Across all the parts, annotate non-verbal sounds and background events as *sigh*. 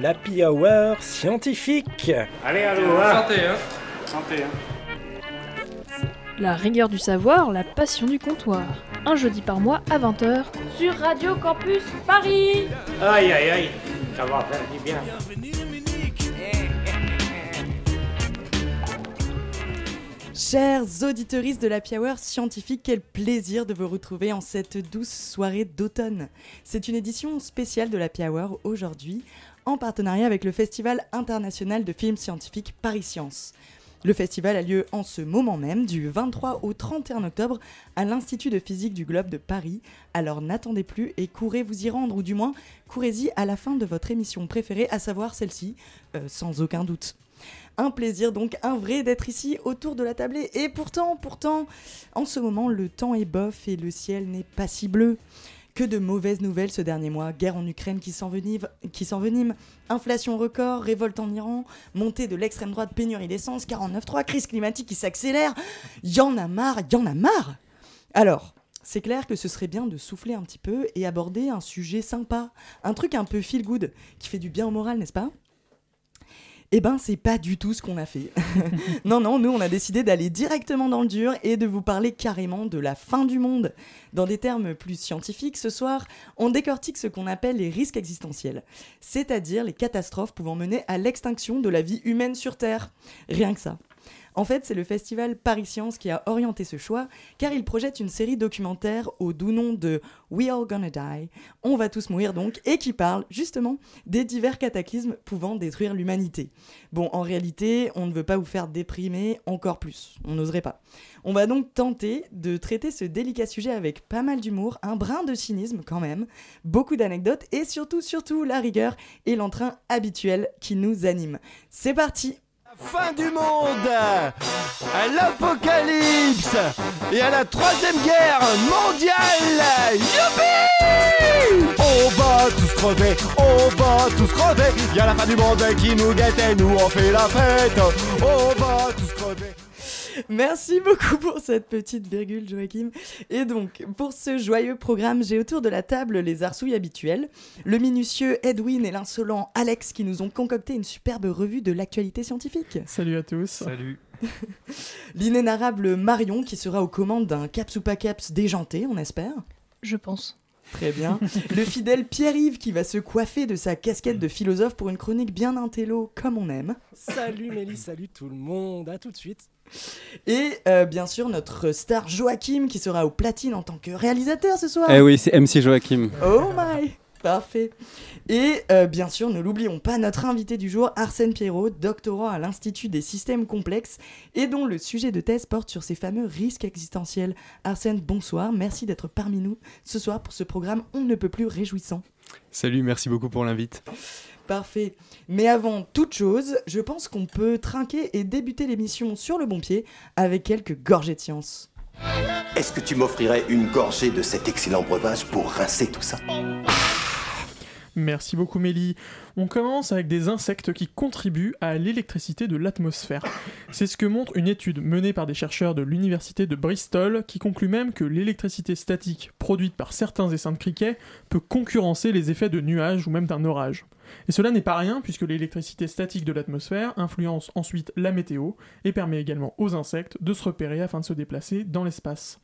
l'Happy Hour scientifique. Allez, allô, hein. Santé, hein. Santé, hein. La rigueur du savoir, la passion du comptoir. Un jeudi par mois à 20h. Sur Radio Campus Paris Aïe, aïe, aïe, ça va faire du bien. Chers auditeuristes de la Hour scientifique, quel plaisir de vous retrouver en cette douce soirée d'automne. C'est une édition spéciale de la Hour aujourd'hui, en partenariat avec le Festival international de films scientifiques Paris Science. Le festival a lieu en ce moment même, du 23 au 31 octobre, à l'Institut de physique du Globe de Paris. Alors n'attendez plus et courez vous y rendre, ou du moins courez-y à la fin de votre émission préférée, à savoir celle-ci, euh, sans aucun doute. Un plaisir donc, un vrai d'être ici autour de la table. Et pourtant, pourtant, en ce moment, le temps est bof et le ciel n'est pas si bleu. Que de mauvaises nouvelles ce dernier mois. Guerre en Ukraine qui s'envenime, inflation record, révolte en Iran, montée de l'extrême droite, pénurie d'essence, 49.3, crise climatique qui s'accélère. Y en a marre, y en a marre. Alors, c'est clair que ce serait bien de souffler un petit peu et aborder un sujet sympa, un truc un peu feel good, qui fait du bien au moral, n'est-ce pas? Eh ben, c'est pas du tout ce qu'on a fait. *laughs* non, non, nous, on a décidé d'aller directement dans le dur et de vous parler carrément de la fin du monde. Dans des termes plus scientifiques, ce soir, on décortique ce qu'on appelle les risques existentiels, c'est-à-dire les catastrophes pouvant mener à l'extinction de la vie humaine sur Terre. Rien que ça. En fait, c'est le festival Paris Science qui a orienté ce choix, car il projette une série documentaire au doux nom de We All Gonna Die, On va tous mourir donc, et qui parle justement des divers cataclysmes pouvant détruire l'humanité. Bon, en réalité, on ne veut pas vous faire déprimer encore plus, on n'oserait pas. On va donc tenter de traiter ce délicat sujet avec pas mal d'humour, un brin de cynisme quand même, beaucoup d'anecdotes et surtout, surtout la rigueur et l'entrain habituel qui nous anime. C'est parti, Fin du monde, à l'apocalypse et à la troisième guerre mondiale. Youpi On va tous crever, on va tous crever. Y a la fin du monde qui nous guette et nous on fait la fête. On va tous crever. Merci beaucoup pour cette petite virgule, Joachim. Et donc, pour ce joyeux programme, j'ai autour de la table les arsouilles habituels, le minutieux Edwin et l'insolent Alex qui nous ont concocté une superbe revue de l'actualité scientifique. Salut à tous. Salut. *laughs* L'inénarrable Marion qui sera aux commandes d'un caps ou pas caps déjanté, on espère. Je pense. Très bien. Le fidèle Pierre-Yves qui va se coiffer de sa casquette de philosophe pour une chronique bien intello comme on aime. Salut Mélie, salut tout le monde, à tout de suite. Et euh, bien sûr notre star Joachim qui sera au platine en tant que réalisateur ce soir. Eh oui, c'est MC Joachim. Oh my Parfait. Et euh, bien sûr, ne l'oublions pas, notre invité du jour, Arsène Pierrot, doctorant à l'Institut des systèmes complexes et dont le sujet de thèse porte sur ces fameux risques existentiels. Arsène, bonsoir, merci d'être parmi nous ce soir pour ce programme On ne peut plus réjouissant. Salut, merci beaucoup pour l'invite. Parfait. Mais avant toute chose, je pense qu'on peut trinquer et débuter l'émission sur le bon pied avec quelques gorgées de science. Est-ce que tu m'offrirais une gorgée de cet excellent breuvage pour rincer tout ça? Merci beaucoup Mélie. On commence avec des insectes qui contribuent à l'électricité de l'atmosphère. C'est ce que montre une étude menée par des chercheurs de l'université de Bristol qui conclut même que l'électricité statique produite par certains essaims de criquets peut concurrencer les effets de nuages ou même d'un orage. Et cela n'est pas rien puisque l'électricité statique de l'atmosphère influence ensuite la météo et permet également aux insectes de se repérer afin de se déplacer dans l'espace.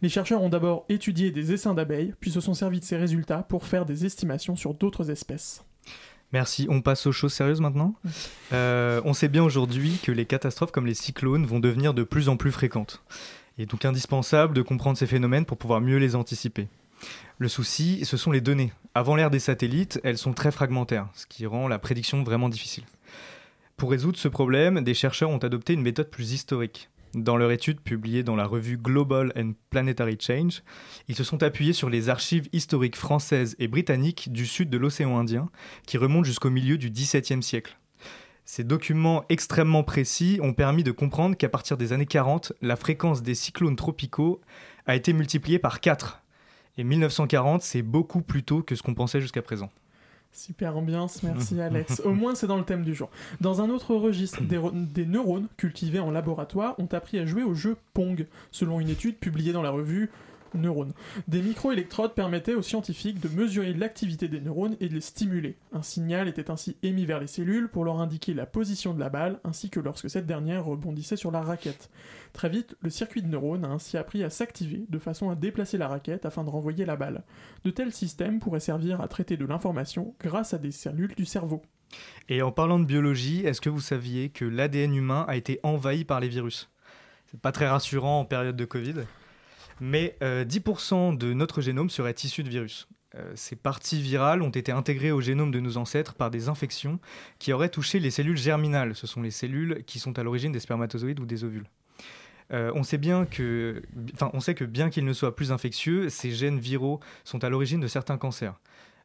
Les chercheurs ont d'abord étudié des essaims d'abeilles, puis se sont servis de ces résultats pour faire des estimations sur d'autres espèces. Merci. On passe aux choses sérieuses maintenant. Euh, on sait bien aujourd'hui que les catastrophes comme les cyclones vont devenir de plus en plus fréquentes. Il est donc indispensable de comprendre ces phénomènes pour pouvoir mieux les anticiper. Le souci, ce sont les données. Avant l'ère des satellites, elles sont très fragmentaires, ce qui rend la prédiction vraiment difficile. Pour résoudre ce problème, des chercheurs ont adopté une méthode plus historique. Dans leur étude publiée dans la revue Global and Planetary Change, ils se sont appuyés sur les archives historiques françaises et britanniques du sud de l'océan Indien, qui remontent jusqu'au milieu du XVIIe siècle. Ces documents extrêmement précis ont permis de comprendre qu'à partir des années 40, la fréquence des cyclones tropicaux a été multipliée par 4. Et 1940, c'est beaucoup plus tôt que ce qu'on pensait jusqu'à présent. Super ambiance, merci *laughs* Alex. Au moins c'est dans le thème du jour. Dans un autre registre, des, des neurones cultivés en laboratoire ont appris à jouer au jeu Pong, selon une étude publiée dans la revue neurones. Des microélectrodes permettaient aux scientifiques de mesurer l'activité des neurones et de les stimuler. Un signal était ainsi émis vers les cellules pour leur indiquer la position de la balle ainsi que lorsque cette dernière rebondissait sur la raquette. Très vite, le circuit de neurones a ainsi appris à s'activer de façon à déplacer la raquette afin de renvoyer la balle. De tels systèmes pourraient servir à traiter de l'information grâce à des cellules du cerveau. Et en parlant de biologie, est-ce que vous saviez que l'ADN humain a été envahi par les virus? C'est pas très rassurant en période de Covid, mais euh, 10% de notre génome serait issu de virus. Euh, ces parties virales ont été intégrées au génome de nos ancêtres par des infections qui auraient touché les cellules germinales. Ce sont les cellules qui sont à l'origine des spermatozoïdes ou des ovules. Euh, on, sait bien que, enfin, on sait que bien qu'ils ne soient plus infectieux, ces gènes viraux sont à l'origine de certains cancers.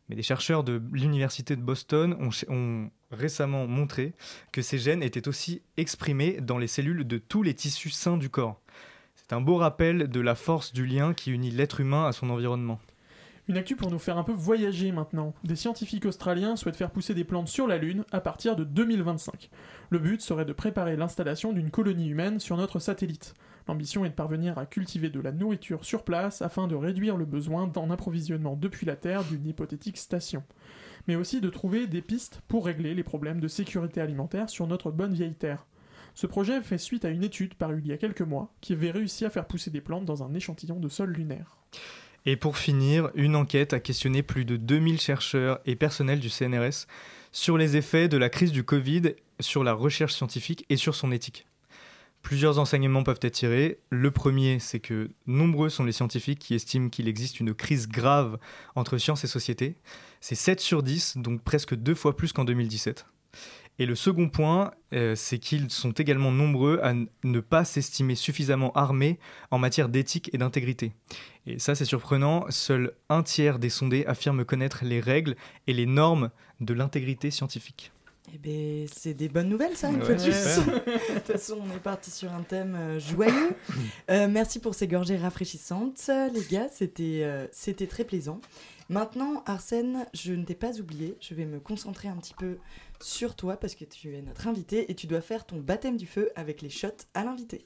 Mais des chercheurs de l'université de Boston ont, récemment montré que ces gènes étaient aussi exprimés dans les cellules de tous les tissus sains du corps. C'est un beau rappel de la force du lien qui unit l'être humain à son environnement. Une actu pour nous faire un peu voyager maintenant. Des scientifiques australiens souhaitent faire pousser des plantes sur la Lune à partir de 2025. Le but serait de préparer l'installation d'une colonie humaine sur notre satellite. L'ambition est de parvenir à cultiver de la nourriture sur place afin de réduire le besoin d'en approvisionnement depuis la Terre d'une hypothétique station. Mais aussi de trouver des pistes pour régler les problèmes de sécurité alimentaire sur notre bonne vieille Terre. Ce projet fait suite à une étude parue il y a quelques mois qui avait réussi à faire pousser des plantes dans un échantillon de sol lunaire. Et pour finir, une enquête a questionné plus de 2000 chercheurs et personnels du CNRS sur les effets de la crise du Covid sur la recherche scientifique et sur son éthique. Plusieurs enseignements peuvent être tirés. Le premier, c'est que nombreux sont les scientifiques qui estiment qu'il existe une crise grave entre science et société. C'est 7 sur 10, donc presque deux fois plus qu'en 2017. Et le second point, euh, c'est qu'ils sont également nombreux à ne pas s'estimer suffisamment armés en matière d'éthique et d'intégrité. Et ça, c'est surprenant, seul un tiers des sondés affirment connaître les règles et les normes de l'intégrité scientifique. Eh ben, c'est des bonnes nouvelles, ça, une fois de plus. De toute façon, on est parti sur un thème euh, joyeux. *laughs* Euh, merci pour ces gorgées rafraîchissantes, les gars. C'était euh, c'était très plaisant. Maintenant, Arsène, je ne t'ai pas oublié. Je vais me concentrer un petit peu sur toi parce que tu es notre invité et tu dois faire ton baptême du feu avec les shots à l'invité.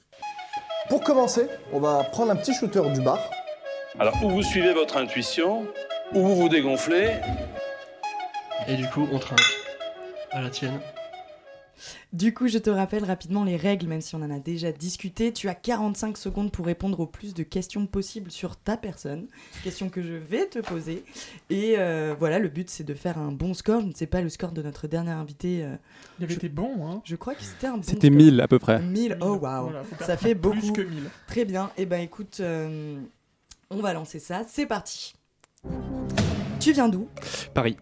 Pour commencer, on va prendre un petit shooter du bar. Alors, ou vous suivez votre intuition, ou vous vous dégonflez. Et du coup, on trinque. À la tienne. Du coup, je te rappelle rapidement les règles, même si on en a déjà discuté. Tu as 45 secondes pour répondre au plus de questions possibles sur ta personne, questions que je vais te poser. Et euh, voilà, le but c'est de faire un bon score. Je ne sais pas le score de notre dernier invité. Euh, Il avait je... été bon, hein Je crois que c'était un bon C'était score. 1000 à peu près. 1000, oh waouh, Voilà, ça fait beaucoup. Plus que 1000. Très bien, et ben écoute, euh, on va lancer ça, c'est parti. Tu viens d'où? Paris.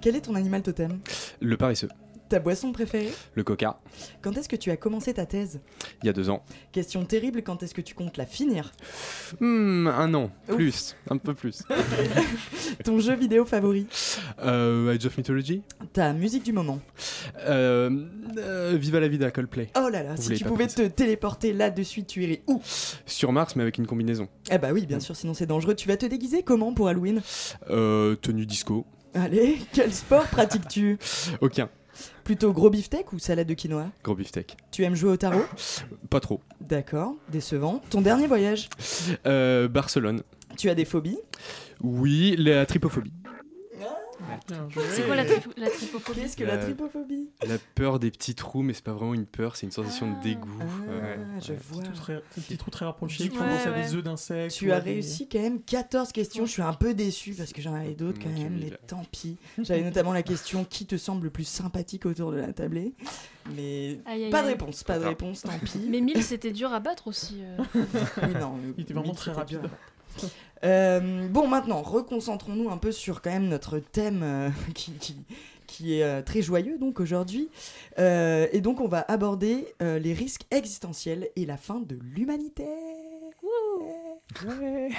Quel est ton animal totem? Le paresseux. Ta boisson préférée Le coca. Quand est-ce que tu as commencé ta thèse Il y a deux ans. Question terrible, quand est-ce que tu comptes la finir Hmm, un an. Ouf. Plus. Un peu plus. *laughs* Ton jeu vidéo favori euh, Age of Mythology Ta musique du moment euh, euh, Viva la vida Coldplay. Oh là là, Vous si tu pouvais te téléporter là-dessus, tu irais où Sur Mars, mais avec une combinaison. Ah bah oui, bien sûr, sinon c'est dangereux. Tu vas te déguiser comment pour Halloween Euh, tenue disco. Allez, quel sport pratiques-tu Aucun. Plutôt gros beefsteak ou salade de quinoa? Gros beefsteak. Tu aimes jouer au tarot? Pas trop. D'accord, décevant. Ton dernier voyage? Euh, Barcelone. Tu as des phobies? Oui, la tripophobie. C'est quoi la, tri- la tripophobie Qu'est-ce que La- la tripophobie La peur des petits trous, mais c'est pas vraiment une peur, c'est une sensation de dégoût. Ah, Ouais. je Ouais. vois. Des trous très- des petits trous très rapprochés qui penser à Ouais, des œufs d'insectes. Tu as réussi quand même 14 questions. Je suis un peu déçu parce que j'en avais d'autres quand même, mais il- tant pis. J'avais notamment la question qui te semble le plus sympathique autour de la tablée? Mais Aïe, aïe, pas de aïe. réponse, pas de réponse, tant pis. Mais 1000 c'était dur à battre aussi. euh. *laughs* Oui, non, Il était vraiment très rapide. Euh, bon, maintenant, reconcentrons-nous un peu sur quand même notre thème euh, *laughs* qui, qui, qui est euh, très joyeux donc aujourd'hui. Euh, et donc, on va aborder euh, les risques existentiels et la fin de l'humanité. Ouais.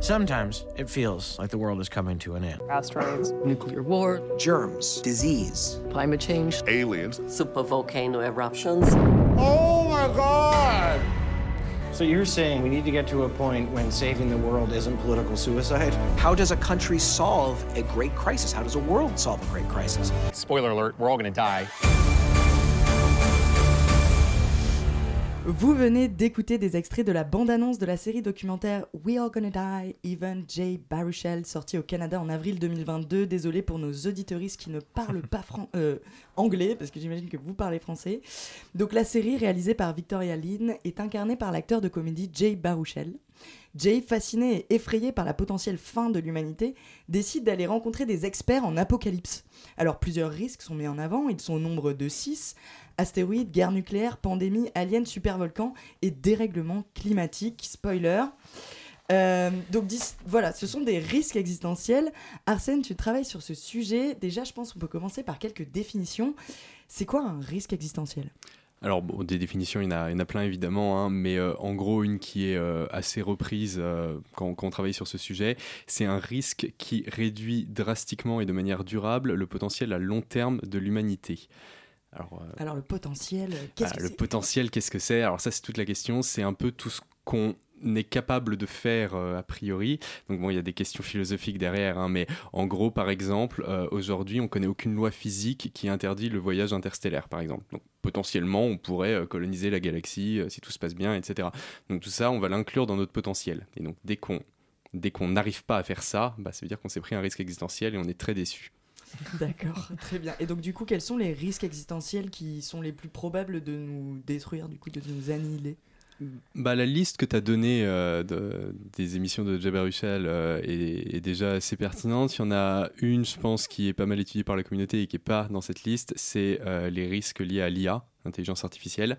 Sometimes it feels like the world is coming to an end. Asteroids, nuclear war, Germs, disease, climate change, aliens, supervolcano eruptions. Oh my god! So you're saying we need to get to a point when saving the world isn't political suicide? How does a country solve a great crisis? How does a world solve a great crisis? Spoiler alert, we're all gonna die. Vous venez d'écouter des extraits de la bande-annonce de la série documentaire We Are Gonna Die, Even J. Baruchel, sortie au Canada en avril 2022. Désolé pour nos auditoristes qui ne parlent pas euh, anglais, parce que j'imagine que vous parlez français. Donc la série, réalisée par Victoria Lynn, est incarnée par l'acteur de comédie Jay Baruchel. Jay, fasciné et effrayé par la potentielle fin de l'humanité, décide d'aller rencontrer des experts en apocalypse. Alors plusieurs risques sont mis en avant, ils sont au nombre de 6. Astéroïdes, guerre nucléaire, pandémie, aliens, supervolcans et dérèglement climatique. Spoiler. Euh, donc voilà, ce sont des risques existentiels. Arsène, tu travailles sur ce sujet. Déjà, je pense qu'on peut commencer par quelques définitions. C'est quoi un risque existentiel? Alors, bon, des définitions, il y en a, il y en a plein évidemment, hein, mais euh, en gros, une qui est euh, assez reprise euh, quand, quand on travaille sur ce sujet, c'est un risque qui réduit drastiquement et de manière durable le potentiel à long terme de l'humanité. Alors, Alors le potentiel, qu'est-ce ah, que le c'est? potentiel, qu'est-ce que c'est? Alors ça, c'est toute la question. C'est un peu tout ce qu'on est capable de faire euh, a priori. Donc bon, il y a des questions philosophiques derrière, hein, mais en gros, par exemple, euh, aujourd'hui, on connaît aucune loi physique qui interdit le voyage interstellaire, par exemple. Donc potentiellement, on pourrait euh, coloniser la galaxie euh, si tout se passe bien, etc. Donc tout ça, on va l'inclure dans notre potentiel. Et donc dès qu'on dès qu'on n'arrive pas à faire ça, bah, ça veut dire qu'on s'est pris un risque existentiel et on est très déçu. D'accord, *laughs* très bien. Et donc du coup, quels sont les risques existentiels qui sont les plus probables de nous détruire, du coup, de nous annihiler? Bah, la liste que tu as donnée euh, de- des émissions de Jabba Russell euh, est, déjà assez pertinente. Il y en a une, je pense, qui est pas mal étudiée par la communauté et qui n'est pas dans cette liste, c'est euh, les risques liés à l'IA, intelligence artificielle.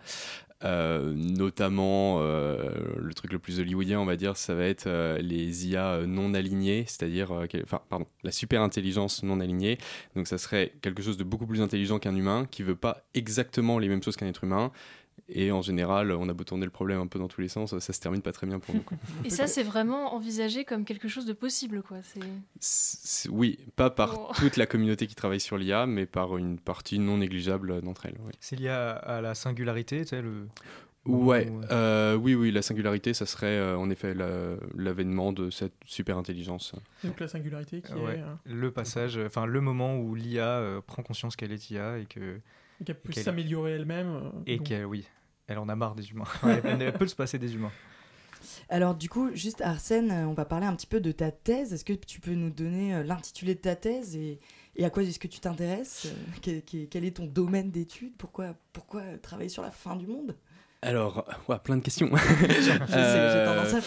Euh, notamment, le truc le plus hollywoodien, on va dire, ça va être les IA non alignées, c'est-à-dire, enfin, pardon, la super intelligence non alignée. Donc, ça serait quelque chose de beaucoup plus intelligent qu'un humain, qui veut pas exactement les mêmes choses qu'un être humain. Et en général, on a beau tourner le problème un peu dans tous les sens, ça se termine pas très bien pour nous. quoi. *laughs* Et ça, c'est vraiment envisagé comme quelque chose de possible, quoi. C'est C'est- Oui, pas par Oh. toute la communauté qui travaille sur l'IA, mais par une partie non négligeable d'entre elles. oui. C'est lié à, à la singularité, tu sais, le. Ouais, Ouais. euh, oui, oui, la singularité, ça serait euh, en effet la- l'avènement de cette super intelligence. Donc la singularité qui Ouais, est. euh, le passage, enfin le moment où l'IA euh, prend conscience qu'elle est IA et que. et qu'elle peut qu'elle- s'améliorer elle-même. euh, Et donc- qu'elle, oui, elle en a marre des humains. Ouais, elle, peut se passer des humains. Alors du coup, juste Arsène, euh, on va parler un petit peu de ta thèse. Est-ce que tu peux nous donner euh, l'intitulé de ta thèse et, et à quoi est-ce que tu t'intéresses? Euh, quel est ton domaine d'étude pourquoi, pourquoi travailler sur la fin du monde? Alors, ouais, plein de questions. *laughs* Je sais, j'ai tendance à.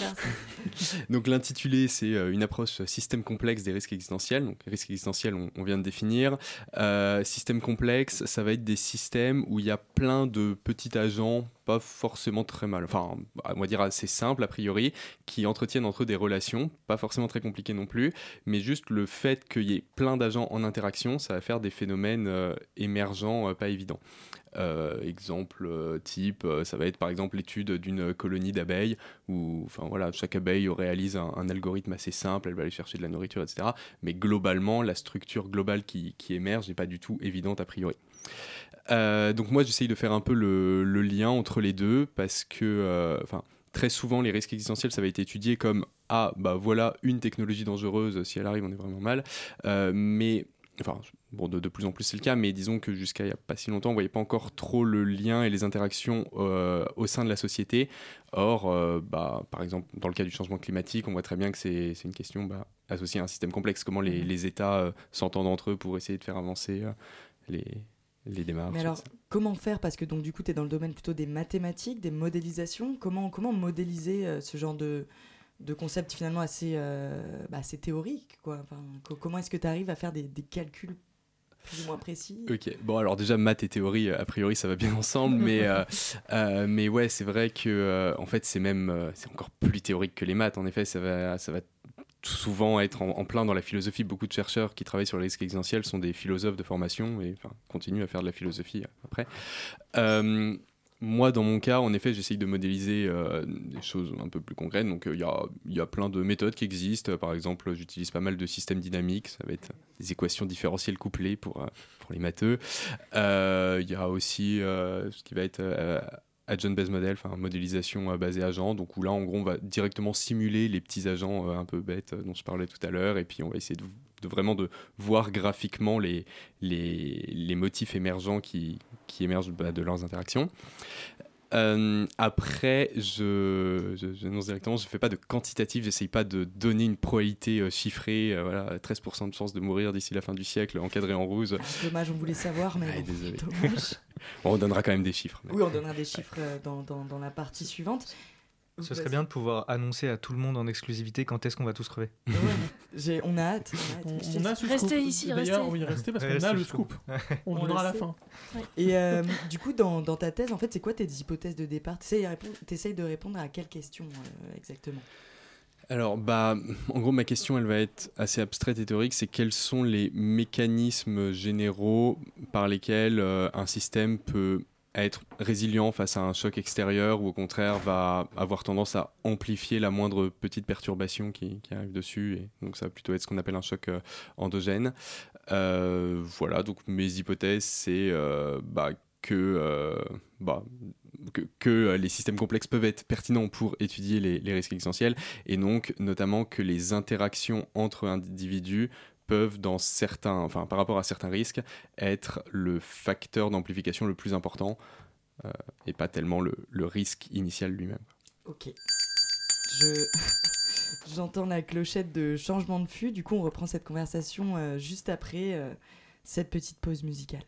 Donc l'intitulé, c'est euh, une approche système complexe des risques existentiels. Donc risques existentiels, on, on vient de définir. Euh, système complexe, ça va être des systèmes où il y a plein de petits agents, pas forcément très mal, enfin on va dire assez simples a priori, qui entretiennent entre eux des relations, pas forcément très compliquées non plus, mais juste le fait qu'il y ait plein d'agents en interaction, ça va faire des phénomènes euh, émergents euh, pas évidents. Euh, exemple euh, type, euh, ça va être par exemple l'étude d'une colonie d'abeilles où enfin, voilà, chaque abeille réalise un, algorithme assez simple, elle va aller chercher de la nourriture, etc. Mais globalement, la structure globale qui, émerge n'est pas du tout évidente a priori. Donc moi j'essaye de faire un peu le, le lien entre les deux parce que enfin très souvent les risques existentiels ça va être étudié comme ah bah voilà une technologie dangereuse si elle arrive on est vraiment mal mais enfin bon de, de plus en plus c'est le cas mais disons que jusqu'à il y a pas si longtemps on voyait pas encore trop le lien et les interactions euh, au sein de la société. Or euh, bah par exemple dans le cas du changement climatique on voit très bien que c'est une question bah, associée à un système complexe. Comment les, les États euh, s'entendent entre eux pour essayer de faire avancer les les démarches Mais alors, comment faire? Parce que donc du coup, tu es dans le domaine plutôt des mathématiques, des modélisations. Comment, comment modéliser ce genre de, de concept finalement assez, euh, bah, assez théorique quoi Enfin, co- Comment est-ce que tu arrives à faire des, des calculs plus ou moins précis? Ok, bon alors déjà maths et théorie, a priori ça va bien ensemble, *laughs* mais, euh, euh, mais ouais c'est vrai que en fait c'est même c'est encore plus théorique que les maths. En effet ça va ça va souvent être en, en plein dans la philosophie. Beaucoup de chercheurs qui travaillent sur les risques existentiels sont des philosophes de formation et enfin, continuent à faire de la philosophie après. Euh, moi, dans mon cas, en effet, j'essaye de modéliser euh, des choses un peu plus concrètes. Donc, euh, il y, a, y a plein de méthodes qui existent. Par exemple, j'utilise pas mal de systèmes dynamiques. Ça va être des équations différentielles couplées pour, euh, pour les matheux. Il y a aussi ce qui va être euh, agent-based model, enfin modélisation euh, basée agent. Donc, où là, en gros, on va directement simuler les petits agents euh, un peu bêtes euh, dont je parlais tout à l'heure. Et puis, on va essayer de vraiment de voir graphiquement les, les, les motifs émergents qui, qui émergent bah, de leurs interactions. Euh, après, je, je, j'annonce directement, je fais pas de quantitatif, j'essaye pas de donner une probabilité euh, chiffrée, euh, voilà, 13% de chance de mourir d'ici la fin du siècle, encadré en rouge. Dommage, on voulait savoir, mais Ah, bon, désolé. dommage. *laughs* Bon, on donnera quand même des chiffres. mais- Oui, on donnera des chiffres euh, dans, dans, dans la partie suivante. Ce serait bien de pouvoir annoncer à tout le monde en exclusivité quand est-ce qu'on va tous crever. J'ai- on a hâte. on. On a ce Restez scoop. ici, D'ailleurs, restez. oui, restez parce qu'on a le scoop. On, On le donnera à la fin. Et euh, du coup, dans, dans ta thèse, en fait, c'est quoi tes hypothèses de départ? T'essayes de répondre- t'essayes de répondre à quelle question euh, exactement? Alors, bah, en gros, ma question, elle va être assez abstraite et théorique. C'est quels sont les mécanismes généraux par lesquels euh, un système peut être résilient face à un choc extérieur ou au contraire va avoir tendance à amplifier la moindre petite perturbation qui, arrive dessus. Et donc, ça va plutôt être ce qu'on appelle un choc euh, endogène. Euh, voilà, donc mes hypothèses, c'est euh, bah, que, bah, les systèmes complexes peuvent être pertinents pour étudier les, les risques existentiels et donc notamment que les interactions entre individus peuvent, dans certains, enfin, par rapport à certains risques, être le facteur d'amplification le plus important euh, et pas tellement le, risque initial lui-même. Ok. Je. *laughs* J'entends la clochette de changement de flux. Du coup, on reprend cette conversation euh, juste après euh, cette petite pause musicale.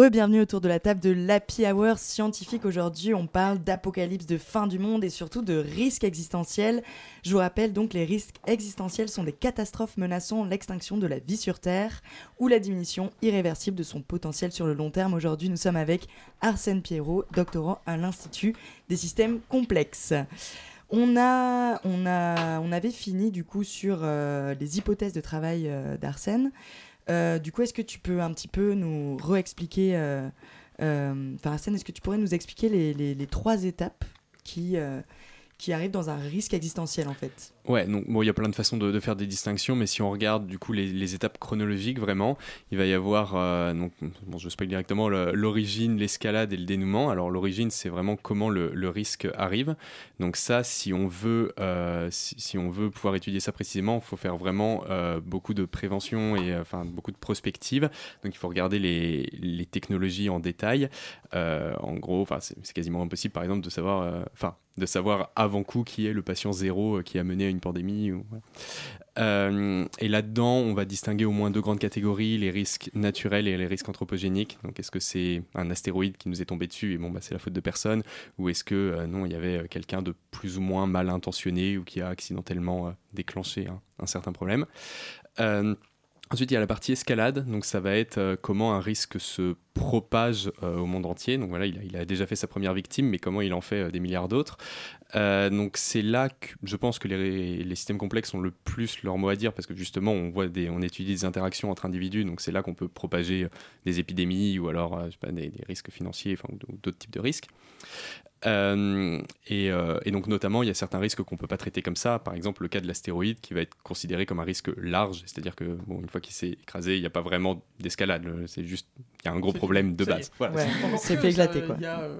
Re-bienvenue autour de la table de l'Happy Hour scientifique. Aujourd'hui, on parle d'apocalypse, de fin du monde et surtout de risques existentiels. Je vous rappelle donc, les risques existentiels sont des catastrophes menaçant l'extinction de la vie sur Terre ou la diminution irréversible de son potentiel sur le long terme. Aujourd'hui, nous sommes avec Arsène Pierrot, doctorant à l'Institut des systèmes complexes. On, a, on, a, on avait fini du coup sur euh, les hypothèses de travail euh, d'Arsène. Euh, du coup, est-ce que tu peux un petit peu nous réexpliquer euh, Euh, Enfin, Hassan, est-ce que tu pourrais nous expliquer les, les- les trois étapes qui, qui arrivent dans un risque existentiel en fait? Ouais, donc bon, il y a plein de façons de, faire des distinctions, mais si on regarde du coup les, étapes chronologiques vraiment, il va y avoir euh, donc bon, je spoil directement l'origine, l'escalade et le dénouement. Alors l'origine, c'est vraiment comment le, risque arrive. Donc ça, si on veut, euh, si, on veut pouvoir étudier ça précisément, il faut faire vraiment euh, beaucoup de prévention et enfin beaucoup de prospective. Donc il faut regarder les, technologies en détail. En gros, c'est quasiment impossible, par exemple, de savoir, enfin de savoir avant coup qui est le patient zéro qui a mené une pandémie. Euh, et là-dedans, on va distinguer au moins deux grandes catégories, les risques naturels et les risques anthropogéniques. Donc, est-ce que c'est un astéroïde qui nous est tombé dessus et bon, bah, c'est la faute de personne? Ou est-ce que euh, non, il y avait euh, quelqu'un de plus ou moins mal intentionné ou qui a accidentellement déclenché un, certain problème? Ensuite, il y a la partie escalade, donc ça va être euh, comment un risque se propage euh, au monde entier. Donc voilà, il a, déjà fait sa première victime, mais comment il en fait euh, des milliards d'autres. Donc c'est là que je pense que les, systèmes complexes ont le plus leur mot à dire, parce que justement, on, voit on étudie des interactions entre individus, donc c'est là qu'on peut propager des épidémies ou alors des, des risques financiers enfin, d'autres types de risques. Euh, et, euh, et donc notamment, il y a certains risques qu'on peut pas traiter comme ça. Par exemple, le cas de l'astéroïde qui va être considéré comme un risque large, c'est-à-dire que bon, une fois qu'il s'est écrasé, il n'y a pas vraiment d'escalade. C'est juste, il y a un gros problème de base. Voilà. Ouais. C'est fait éclater, ça, quoi. il y a, euh,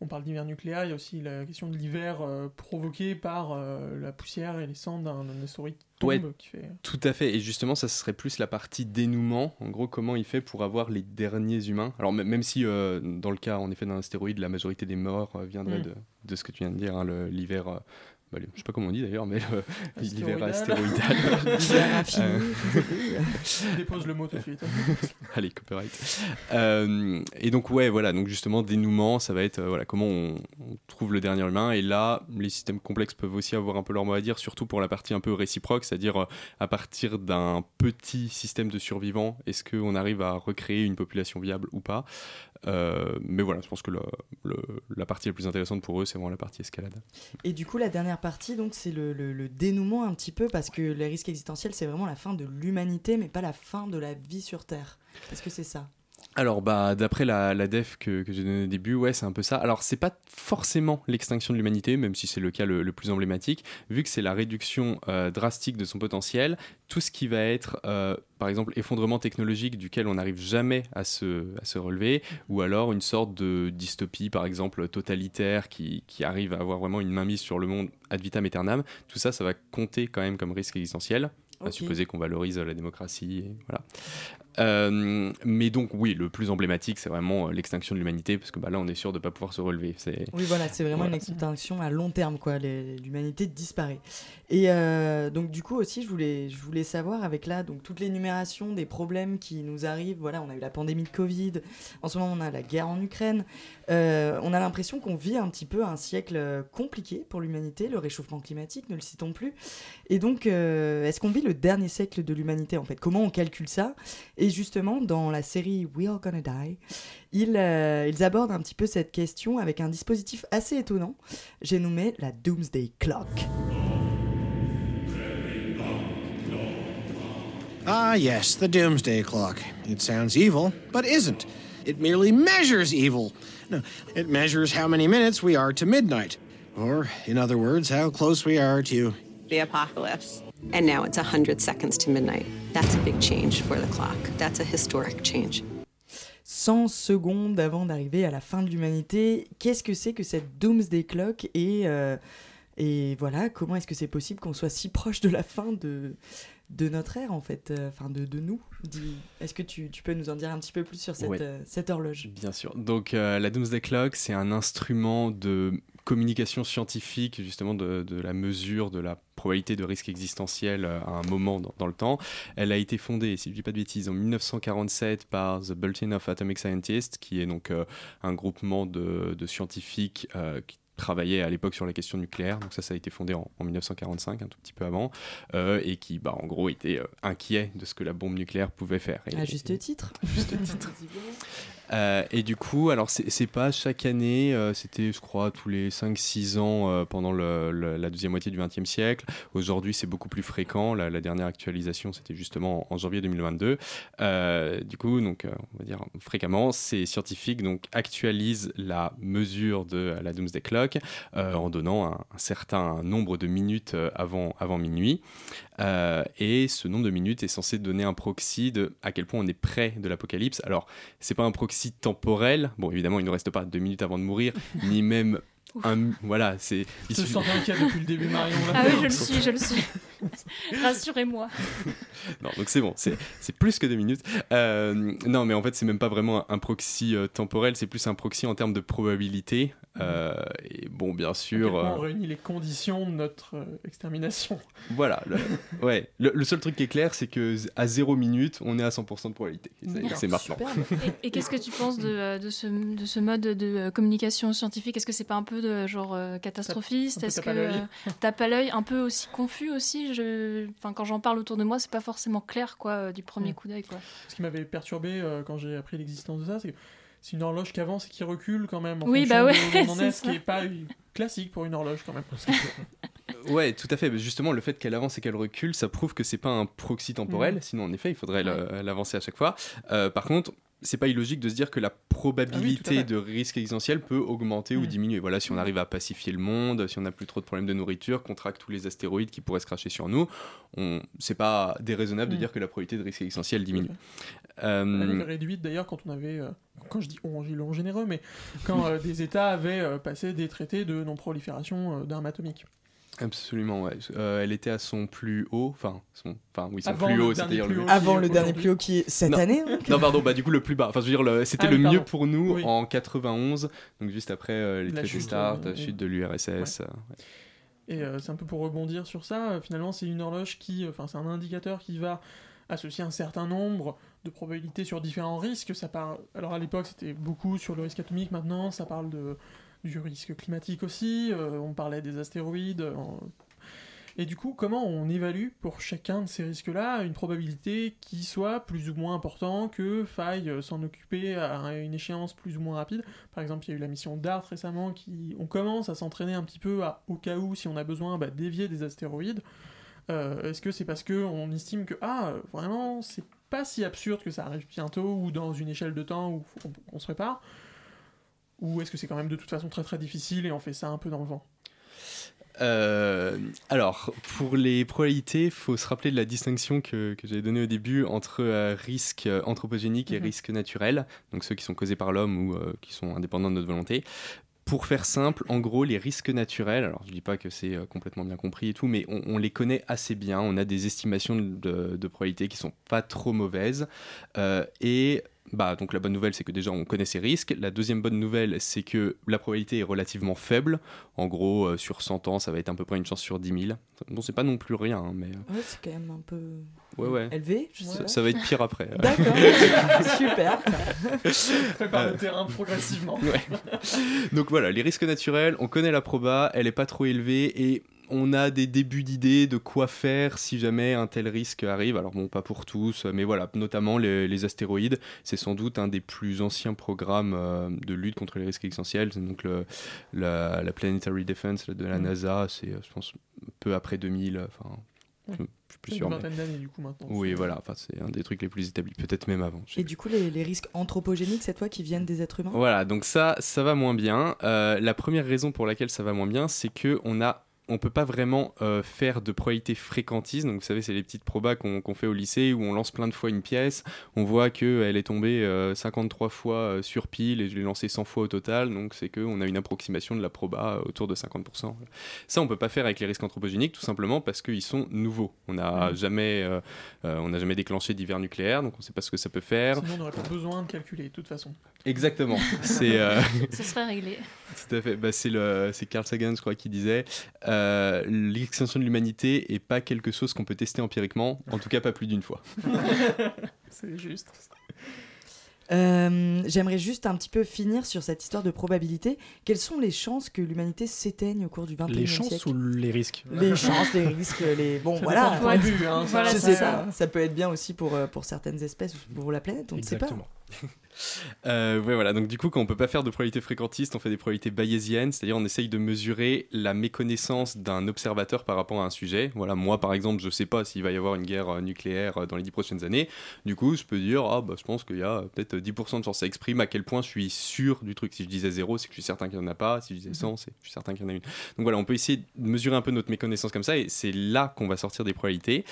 on parle d'hiver nucléaire, il y a aussi la question de l'hiver euh, provoqué par euh, la poussière et les cendres d'un astéroïde tombe. Ouais, qui fait... Tout à fait. Et justement, ça serait plus la partie dénouement. En gros, comment il fait pour avoir les derniers humains. Alors, même si, euh, dans le cas, en effet, d'un astéroïde, la majorité des morts euh, viendraient Mm. de, de ce que tu viens de dire, hein, l'hiver. Euh, bah, je sais pas comment on dit d'ailleurs, mais *laughs* l'hiver Astéroïdal. *laughs* Euh, je Je dépose le mot tout de suite. *laughs* Allez, copyright. Euh, et donc, ouais, voilà, donc justement, dénouement, ça va être euh, voilà, comment on, on trouve le dernier humain. Et là, les systèmes complexes peuvent aussi avoir un peu leur mot à dire, surtout pour la partie un peu réciproque, c'est-à-dire euh, à partir d'un petit système de survivants, est-ce qu'on arrive à recréer une population viable ou pas? Euh, Mais voilà, je pense que le- le- la partie la plus intéressante pour eux, c'est vraiment la partie escalade. Et du coup, la dernière partie, donc, c'est le, le- le dénouement un petit peu, parce que les risques existentiels, c'est vraiment la fin de l'humanité, mais pas la fin de la vie sur Terre. Est-ce que c'est ça? Alors, bah, d'après la, la def que, que j'ai donnée au début, ouais, c'est un peu ça. Alors, c'est pas forcément l'extinction de l'humanité, même si c'est le cas le, le plus emblématique, vu que c'est la réduction euh, drastique de son potentiel. Tout ce qui va être, euh, par exemple, effondrement technologique duquel on n'arrive jamais à se, à se relever, ou alors une sorte de dystopie, par exemple, totalitaire qui, qui arrive à avoir vraiment une mainmise sur le monde ad vitam aeternam. Tout ça, ça va compter quand même comme risque existentiel. À supposer qu'on valorise la démocratie. Et voilà. Euh, mais donc oui, le plus emblématique, c'est vraiment euh, l'extinction de l'humanité, parce que bah, là, on est sûr de ne pas pouvoir se relever. Oui, voilà, c'est vraiment Voilà. une extinction à long terme, quoi. L'humanité disparaît. Et euh, donc, du coup, aussi, je voulais, je voulais savoir, avec là, donc, toute l'énumération des problèmes qui nous arrivent. Voilà, on a eu la pandémie de Covid, en ce moment, on a la guerre en Ukraine. Euh, on a l'impression qu'on vit un petit peu un siècle compliqué pour l'humanité, le réchauffement climatique, ne le citons plus. Et donc, est-ce qu'on vit le dernier siècle de l'humanité, en fait? Comment on calcule ça? Et justement, dans la série We Are Gonna Die, ils, euh, ils abordent un petit peu cette question avec un dispositif assez étonnant. J'ai nommé la Doomsday Clock. Ah, yes, the Doomsday Clock. It sounds evil, but isn't. It merely measures evil. No, it measures how many minutes we are to midnight. Or, in other words, how close we are to. the apocalypse. And now it's 100 seconds to midnight. That's a big change for the clock. That's a historic change. 100 secondes avant d'arriver à la fin de l'humanité. Qu'est-ce que c'est que cette Doomsday Clock et, euh, et voilà, comment est-ce que c'est possible qu'on soit si proche de la fin de, de notre ère en fait, euh, enfin de, de nous Est-ce que tu, tu peux nous en dire un petit peu plus sur cette, euh, cette horloge? Bien sûr. Donc euh, la Doomsday Clock, c'est un instrument de communication scientifique, justement de, de la mesure de la probabilité de risque existentiel à un moment dans, dans le temps. Elle a été fondée, si je ne dis pas de bêtises, en 1947 par The Bulletin of Atomic Scientists, qui est donc euh, un groupement de, de scientifiques qui travaillaient à l'époque sur la question nucléaire. Donc ça, ça a été fondé en, en 1945, un tout petit peu avant, euh, et qui, bah, en gros, était euh, inquiet de ce que la bombe nucléaire pouvait faire. Et- À juste titre. *laughs* Juste titre. Euh, et du coup, alors c'est pas chaque année, euh, c'était je crois tous les 5-6 ans euh, pendant la deuxième moitié du XXe siècle. Aujourd'hui, c'est beaucoup plus fréquent. La, dernière actualisation, c'était justement en, janvier 2022. Euh, du coup, donc, on va dire fréquemment, ces scientifiques donc, actualisent la mesure de la Doomsday Clock en donnant un, un certain nombre de minutes avant, avant minuit. Et ce nombre de minutes est censé donner un proxy de à quel point on est près de l'apocalypse. Alors, c'est pas un proxy temporel. Bon, évidemment, il ne reste pas deux minutes avant de mourir, *laughs* ni même un. Voilà, c'est. Je te sens inquiet depuis le début, Marion. là. Ah oui, je le suis, je le suis. *laughs* Rassurez-moi. *laughs* Non, donc c'est bon, c'est c'est plus que deux minutes. Euh, non, mais en fait, c'est même pas vraiment un, un proxy euh, temporel, c'est plus un proxy en termes de probabilité. Euh, et bon, bien sûr. point euh, on réunit les conditions de notre euh, extermination. *laughs* Voilà, le, ouais. Le, le seul truc qui est clair, c'est que à 0 minute, on est à 100% de probabilité. C'est- maintenant. *laughs* Et, et qu'est-ce que tu penses de, de, ce, de ce mode de communication scientifique? Est-ce que c'est pas un peu de genre euh, catastrophiste? Est-ce que tape à l'œil, un peu aussi confus aussi? Je... enfin, Quand j'en parle autour de moi, c'est pas forcément clair quoi, du premier Mm. coup d'œil. quoi. Ce qui m'avait perturbé euh, quand j'ai appris l'existence de ça, c'est que c'est une horloge qui avance et qui recule quand même. En Oui, bah ouais, on en *laughs* c'est est, ce qui n'est pas classique pour une horloge quand même. *laughs* Ouais, tout à fait. Justement, le fait qu'elle avance et qu'elle recule, ça prouve que c'est pas un proxy temporel. Mhm. Sinon, en effet, il faudrait l'avancer à chaque fois. Euh, par contre, c'est pas illogique de se dire que la probabilité fait. de risque existentiel peut augmenter ou Mhm. diminuer. Voilà, si on arrive à pacifier le monde, si on n'a plus trop de problèmes de nourriture, qu'on traque tous les astéroïdes qui pourraient se cracher sur nous, on... c'est pas déraisonnable de dire que la probabilité de risque existentiel diminue. Elle Euh, avait réduite d'ailleurs quand on avait, euh, quand je dis on, j'ai le généreux, mais quand euh, des États avaient passé des traités de non-prolifération d'armes atomiques. Absolument, ouais. Euh, elle était à son plus haut, enfin, son, enfin oui, son Avant plus le haut, c'est-à-dire plus le... haut. Avant le dernier plus haut qui est cette Non. année. *laughs* donc. Non, pardon, bah du coup le plus bas. Enfin, je veux dire, le- c'était Ah le mieux pour nous Oui. en 91, donc juste après euh, les La traités chute, START, euh, la chute de l'URSS. euh, ouais. Et euh, c'est un peu pour rebondir sur ça, euh, finalement c'est une horloge qui, euh, enfin c'est un indicateur qui va associer un certain nombre de probabilités sur différents risques. Ça part, alors à l'époque c'était beaucoup sur le risque atomique, maintenant ça parle de, du risque climatique aussi, euh, on parlait des astéroïdes. euh, Et du coup, comment on évalue pour chacun de ces risques-là une probabilité qui soit plus ou moins important, que faille euh, s'en occuper à une échéance plus ou moins rapide? Par exemple, il y a eu la mission DART récemment, qui on commence à s'entraîner un petit peu à, au cas où, si on a besoin, bah, dévier des astéroïdes. Est-ce que c'est parce que on estime que ah vraiment c'est pas si absurde que ça arrive bientôt ou dans une échelle de temps où qu'on qu'on se prépare? Ou est-ce que c'est quand même de toute façon très très difficile et on fait ça un peu dans le vent Euh, alors, pour les probabilités, il faut se rappeler de la distinction que, que j'avais donnée au début entre euh, risque euh, anthropogénique et Mhm. risque naturel, donc ceux qui sont causés par l'homme ou euh, qui sont indépendants de notre volonté. Pour faire simple, en gros, les risques naturels, alors je dis pas que c'est complètement bien compris et tout, mais on, on les connaît assez bien. On a des estimations de, de probabilité qui sont pas trop mauvaises. Et bah, donc la bonne nouvelle, c'est que déjà on connaît ces risques. La deuxième bonne nouvelle, c'est que la probabilité est relativement faible. En gros, euh, sur 100 ans, ça va être à peu près une chance sur 10 000. Bon, c'est pas non plus rien, hein, mais euh, Ouais, c'est quand même un peu ouais, ouais. élevé. Je sais Ça, pas. ça va être pire après. euh. D'accord, *laughs* super. prépare Euh, le terrain progressivement Ouais. Donc voilà, les risques naturels, on connaît la proba, elle est pas trop élevée et on a des débuts d'idées de quoi faire si jamais un tel risque arrive. Alors bon, pas pour tous, mais voilà, notamment les, les astéroïdes. C'est sans doute un des plus anciens programmes euh, de lutte contre les risques existentiels. C'est donc le, la, la Planetary Defense de la Mhm. NASA, c'est, euh, je pense, peu après 2000. Enfin, Ouais. je suis plus Une sûr. mais- vingtaine d'années, du coup, maintenant. Oui, voilà, enfin, c'est un des trucs les plus établis, peut-être même avant. Et du coup, les, les risques anthropogéniques, c'est toi qui viennent des êtres humains? Voilà, donc ça, ça va moins bien. Euh, la première raison pour laquelle ça va moins bien, c'est que on a on peut pas vraiment euh, faire de probabilité fréquentiste. Donc, vous savez, c'est les petites probas qu'on fait au lycée où on lance plein de fois une pièce. On voit qu'elle est tombée euh, 53 fois euh, sur pile et je l'ai lancée 100 fois au total. Donc, c'est qu'on a une approximation de la proba euh, autour de 50%. Ça, on peut pas faire avec les risques anthropogéniques tout simplement parce qu'ils sont nouveaux. On n'a Mhm. jamais, euh, euh, on n'a jamais déclenché d'hiver nucléaire, donc on sait pas ce que ça peut faire. Sinon, on n'aurait pas besoin de calculer, de toute façon. Exactement. C'est euh, *laughs* Ce serait réglé. *laughs* tout à fait. Bah, c'est le, c'est Carl Sagan, je crois, qui disait euh, l'extinction de l'humanité est pas quelque chose qu'on peut tester empiriquement, en tout cas pas plus d'une fois. *laughs* C'est juste. Euh, J'aimerais juste un petit peu finir sur cette histoire de probabilité. Quelles sont les chances que l'humanité s'éteigne au cours du 21e Les siècle? chances ou les risques? Les chances, les risques, les... Bon, Ça voilà. point de vue, hein, ça, Voilà, ça. Ça peut être bien aussi pour, euh, pour certaines espèces ou pour la planète, on ne sait pas. *laughs* Euh, ouais, voilà. Donc, du coup, quand on peut pas faire de probabilité fréquentiste, on fait des probabilités bayésiennes, c'est-à-dire on essaye de mesurer la méconnaissance d'un observateur par rapport à un sujet. Voilà, moi, par exemple, je sais pas s'il va y avoir une guerre euh, nucléaire euh, dans les dix prochaines années. Du coup, je peux dire, ah, bah, je pense qu'il y a peut-être 10% de chance. Ça exprime à quel point je suis sûr du truc. Si je disais 0, c'est que je suis certain qu'il y en a pas. Si je disais 100, c'est que je suis certain qu'il y en a une. Donc, voilà, on peut essayer de mesurer un peu notre méconnaissance comme ça, et c'est là qu'on va sortir des probabilités.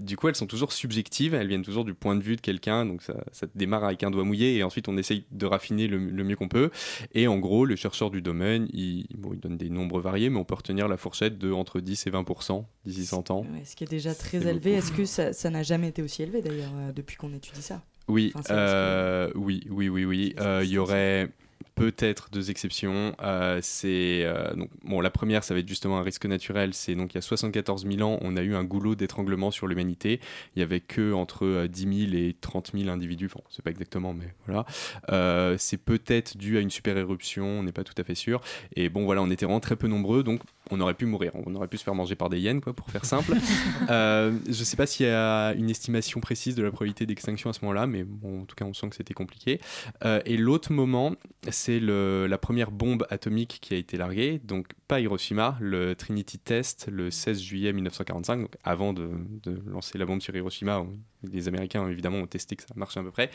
Du coup, elles sont toujours subjectives, elles viennent toujours du point de vue de quelqu'un, donc ça, ça démarre avec un doigt mouillé, et ensuite on essaye de raffiner le, le mieux qu'on peut. Et en gros, les chercheurs du domaine, ils, bon, ils donnent des nombres variés, mais on peut retenir la fourchette de entre 10 et 20% d'ici 100 ans. Ouais, ce qui est déjà très élevé. Est-ce que ça n'a jamais été aussi élevé d'ailleurs euh, depuis qu'on étudie ça? Oui, Enfin, c'est euh, oui, oui, oui, oui. Euh, Il y aurait peut-être deux exceptions. Euh, c'est euh, donc bon, la première, ça va être justement un risque naturel. C'est donc il y a 74 000 ans, on a eu un goulot d'étranglement sur l'humanité. Il y avait que entre euh, 10 000 et 30 000 individus. C'est pas exactement, mais voilà. Euh, c'est peut-être dû à une super éruption. On n'est pas tout à fait sûr. Et bon, voilà, on était vraiment très peu nombreux, donc on aurait pu mourir. On aurait pu se faire manger par des hyènes, quoi, pour faire simple. *laughs* Euh, je sais pas s'il y a une estimation précise de la probabilité d'extinction à ce moment-là, mais bon, en tout cas, on sent que c'était compliqué. Euh, et l'autre moment, c'est la première bombe atomique qui a été larguée, donc pas Hiroshima, le Trinity Test le 16 juillet 1945, donc avant de, de lancer la bombe sur Hiroshima. on- les Américains, évidemment, ont testé que ça marchait à peu près.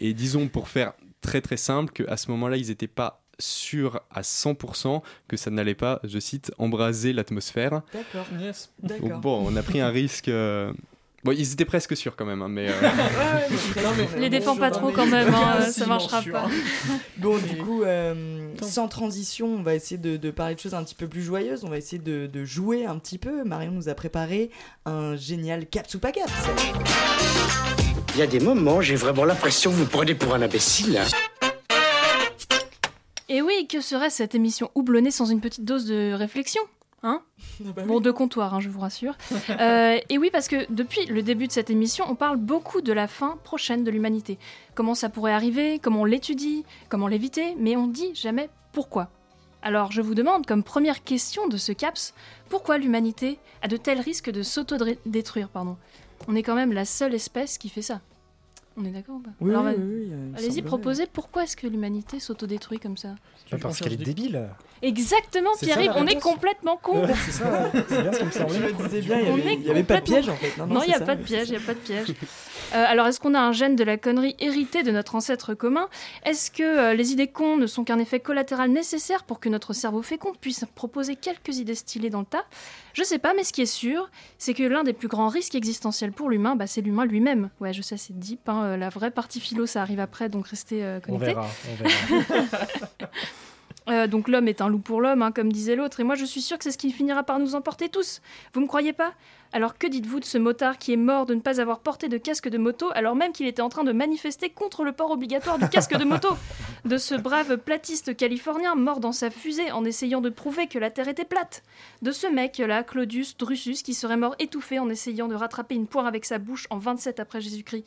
Et disons, pour faire très très simple, qu'à ce moment-là, ils n'étaient pas sûrs à 100% que ça n'allait pas, je cite, embraser l'atmosphère. D'accord. Yes. Donc D'accord. bon, on a pris un risque. euh, Bon, ils étaient presque sûrs quand même, hein, mais. euh, *laughs* *laughs* Les défends pas trop quand même, hein, ça marchera pas. Bon, du coup, euh, sans transition, on va essayer de, de parler de choses un petit peu plus joyeuses. On va essayer de, de jouer un petit peu. Marion nous a préparé un génial caps ou pas caps. Il y a des moments, j'ai vraiment l'impression que vous prenez pour un imbécile. Et oui, que serait cette émission houblonnée sans une petite dose de réflexion Hein *laughs* bon, de comptoir, hein, je vous rassure. Euh, et oui, parce que depuis le début de cette émission, on parle beaucoup de la fin prochaine de l'humanité. Comment ça pourrait arriver, comment on l'étudie, comment l'éviter, mais on dit jamais pourquoi. Alors je vous demande, comme première question de ce CAPS, pourquoi l'humanité a de tels risques de s'auto-détruire pardon? On est quand même la seule espèce qui fait ça. On est d'accord ou pas Oui, Alors, oui, oui, Allez-y, proposez pourquoi est-ce que l'humanité s'autodétruit comme ça? Bah, parce qu'elle est débile. Exactement, Pierre-Yves, on est complètement con. Ouais, c'est ça, c'est bien ce qui me semblait. Je me disais bien, il y On avait- pas de piège, en fait. Non, il n'y a pas de piège, il n'y a pas de piège. Euh, alors, est-ce qu'on a un gène de la connerie hérité de notre ancêtre commun? Est-ce que euh, les idées cons ne sont qu'un effet collatéral nécessaire pour que notre cerveau fécond puisse proposer quelques idées stylées dans le tas? Je sais pas, mais ce qui est sûr, c'est que l'un des plus grands risques existentiels pour l'humain, bah, c'est l'humain lui-même. Ouais, je sais, c'est deep, hein, euh, la vraie partie philo, ça arrive après, donc restez euh, On connectés. verra, on verra. *laughs* Euh, donc l'homme est un loup pour l'homme, hein, comme disait l'autre, et moi je suis sûre que c'est ce qui finira par nous emporter tous. Vous me croyez pas? Alors que dites-vous de ce motard qui est mort de ne pas avoir porté de casque de moto alors même qu'il était en train de manifester contre le port obligatoire du casque de moto? *laughs* De ce brave platiste californien mort dans sa fusée en essayant de prouver que la Terre était plate De ce mec-là, Claudius Drusus, qui serait mort étouffé en essayant de rattraper une poire avec sa bouche en 27 après Jésus-Christ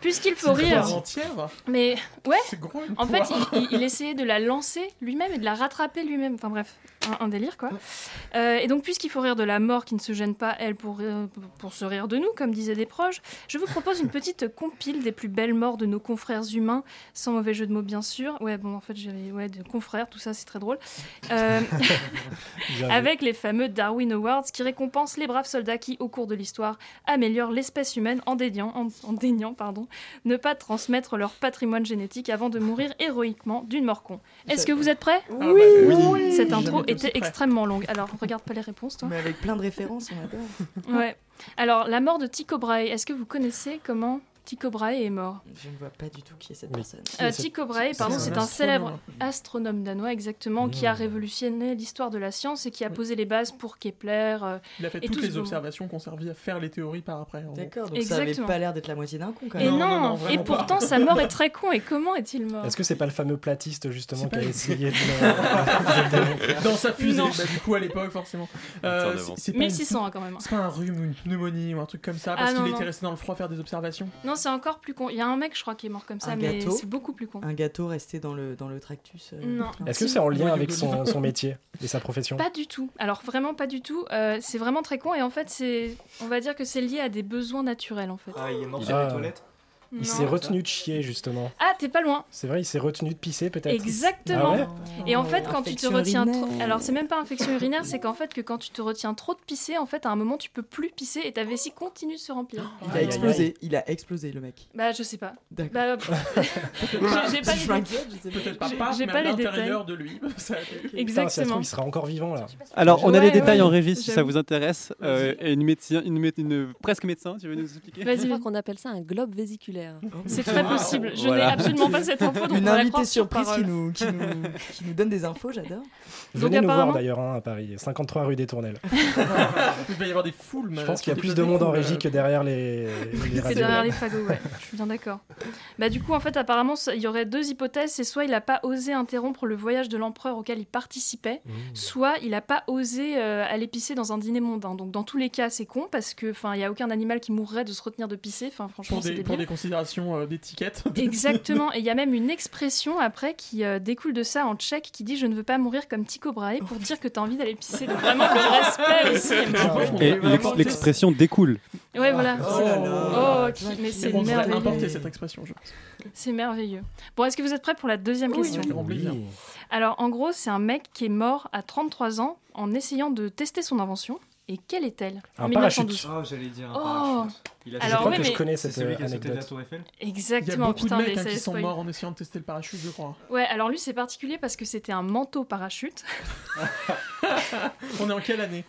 Puisqu'il faut C'est une rire. Mais ouais, C'est gros, une en fait, poire. il, il- il essayait de la lancer lui-même et de la rattraper lui-même. Enfin bref, un, un délire quoi. Euh, et donc, puisqu'il faut rire de la mort qui ne se gêne pas, elle, pour, rire- pour se rire de nous, comme disaient des proches, je vous propose une petite compile des plus belles morts de nos confrères humains, sans mauvais jeu de mots bien sûr. Ouais, bon, en fait, j'avais ouais, de confrères, tout ça, c'est très drôle. Euh, *laughs* avec les fameux Darwin Awards qui récompensent les braves soldats qui, au cours de l'histoire, améliorent l'espèce humaine en déniant, en, en daignant pardon, ne pas transmettre leur patrimoine génétique avant de mourir héroïquement d'une mort con. Est-ce que vous êtes prêts Oui, Ah bah, oui. Cette Jamais intro était extrêmement longue. Alors, regarde pas les réponses, toi. Mais avec plein de références, on adore. Ouais. Alors, la mort de Tycho Brahe, est-ce que vous connaissez comment Tycho Brahe est mort Je ne vois pas du tout qui est cette personne. Euh, Tycho Brahe, pardon, C'est un un célèbre astronome. danois, exactement, qui a révolutionné l'histoire de la science et qui a posé les bases pour Kepler. euh, Il a fait et toutes tout les observations qui ont servi à faire les théories par après. D'accord, donc ça avait Exactement. pas l'air d'être la moitié d'un con quand Et même. non, et pourtant sa mort est très con. Et *laughs* comment est-il mort Est-ce que c'est pas le fameux platiste justement qui a essayé de *laughs* *laughs* Dans sa fusée, Non. bah, du coup à l'époque forcément. Euh, Attends, c'est- c'est pas une- 1600 hein, quand même. C'est pas un rhume ou une pneumonie ou un truc comme ça parce Ah, non, qu'il non. était resté dans le froid faire des observations. Non, c'est encore plus con. Il y a un mec, je crois, qui est mort comme ça, Un mais gâteau c'est beaucoup plus con. Un gâteau resté dans le, dans le tractus. euh, Non. Est-ce que c'est en lien avec son, son métier et sa profession? Pas du tout. Alors vraiment pas du tout. Euh, c'est vraiment très con et en fait c'est, on va dire que c'est lié à des besoins naturels en fait. Ah, il est mort sur a- les toilettes? Il s'est retenu de chier, justement. Ah t'es pas loin. C'est vrai, il s'est retenu de pisser, peut-être Exactement. Ah ouais Et en fait, quand tu te Infection retiens trop. Alors, c'est même pas infection urinaire, c'est qu'en fait, que quand tu te retiens trop de pisser, en fait, à un moment, tu peux plus pisser et ta vessie continue de se remplir. Il a explosé, il a explosé le mec. Bah, je sais pas. D'accord. Bah, *laughs* j'ai j'ai pas Je les m'inquiète, je sais pas. Peut-être pas J'ai- pas, les l'intérieur de lui. Se Exactement. trouve, il sera encore vivant, là. Alors, on a Ouais, les détails ouais, en régie si ça vous intéresse. Euh, et une, médecin, une, mé- une presque médecin, tu veux nous expliquer Vas-y. Je crois qu'on appelle ça un globe vésiculaire. C'est très possible. Je Voilà. n'ai absolument pas cette info, donc Une invitée surprise qui nous, qui, nous, qui nous donne des infos, j'adore. Venez nous voir d'ailleurs hein, à Paris, 53 rue des Tournelles. Il va y avoir des foules. Je pense qu'il y a plus de monde en régie que derrière les, les C'est radios. derrière les fagots, ouais. Je suis bien d'accord. Bah du coup, en fait, apparemment, il y aurait deux hypothèses. C'est soit il n'a pas osé interrompre le voyage de l'empereur auquel il participait, Mmh. soit il n'a pas osé euh, aller pisser dans un dîner mondain. Donc dans tous les cas, c'est con parce que, enfin, il y a aucun animal qui mourrait de se retenir de pisser. Enfin, franchement, Pour c'est des, débile. Euh, d'étiquette. *laughs* Exactement, et il y a même une expression après qui euh, découle de ça en tchèque qui dit je ne veux pas mourir comme Tycho Brahe pour dire que tu as envie d'aller pisser. Donc vraiment le respect *laughs* aussi. mort. Et l'ex- l'expression découle. Ouais, voilà. Oh là là. Oh, mais c'est merveilleux. cette expression, je pense. C'est merveilleux. Bon, est-ce que vous êtes prêts pour la deuxième question? Oui. Alors, en gros, c'est un mec qui est mort à 33 ans en essayant de tester son invention. Et quelle est-elle? Un parachute. 1912. Oh, j'allais dire un Oh. parachute. Il a Alors, je crois oui, que mais- je connais cette celui euh, qui a sauté de la anecdote. Tour Eiffel Il y a Exactement, beaucoup putain, de mais mecs hein, qui sont spoil. morts en essayant de tester le parachute, je crois. Ouais, alors lui, c'est particulier parce que c'était un manteau parachute. *laughs* On est en quelle année?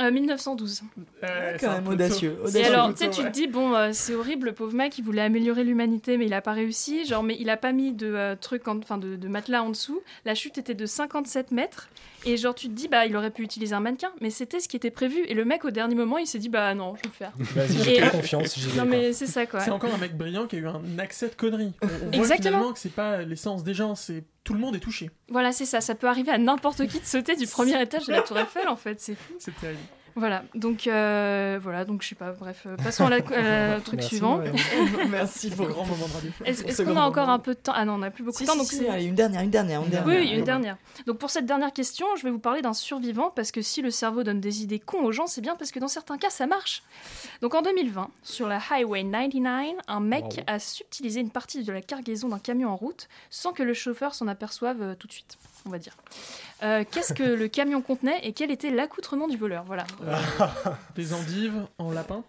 Euh, 1912. Euh, c'est Quand même audacieux. Et alors, plutôt, tu sais, tu ouais. te dis, bon, euh, c'est horrible, le pauvre mec, il voulait améliorer l'humanité, mais il a pas réussi. Genre, mais il a pas mis de euh, truc, en- enfin, de, de matelas en dessous. La chute était de 57 mètres. Et genre, tu te dis, bah, il aurait pu utiliser un mannequin, mais c'était ce qui était prévu. Et le mec, au dernier moment, il s'est dit, bah, non, je vais le faire. Vas-y, j'ai Et- confiance. Non, mais c'est ça, quoi. C'est encore un mec brillant qui a eu un accès de conneries. On, on voit Exactement. finalement que c'est pas l'essence des gens, c'est tout le monde est touché. Voilà, c'est ça. Ça peut arriver à n'importe qui de sauter du premier étage de la Tour Eiffel, en fait. C'est fou. C'est terrible. Voilà, donc, euh, voilà, donc je sais pas, bref, euh, passons à la, la *laughs* truc Merci, suivant. *laughs* Merci pour Grand moment de radio. Est-ce qu'on a encore moment. un peu de temps? Ah non, on n'a plus beaucoup Si, de temps, si, donc si, c'est... allez, une dernière, une dernière, une dernière. Oui, une dernière. Donc pour cette dernière question, je vais vous parler d'un survivant parce que si le cerveau donne des idées cons aux gens, c'est bien parce que dans certains cas, ça marche. Donc en 2020, sur la Highway 99, un mec Wow. a subtilisé une partie de la cargaison d'un camion en route sans que le chauffeur s'en aperçoive euh, tout de suite, on va dire. Euh, Qu'est-ce que le camion contenait et quel était l'accoutrement du voleur? Voilà. *laughs* Des endives en lapin?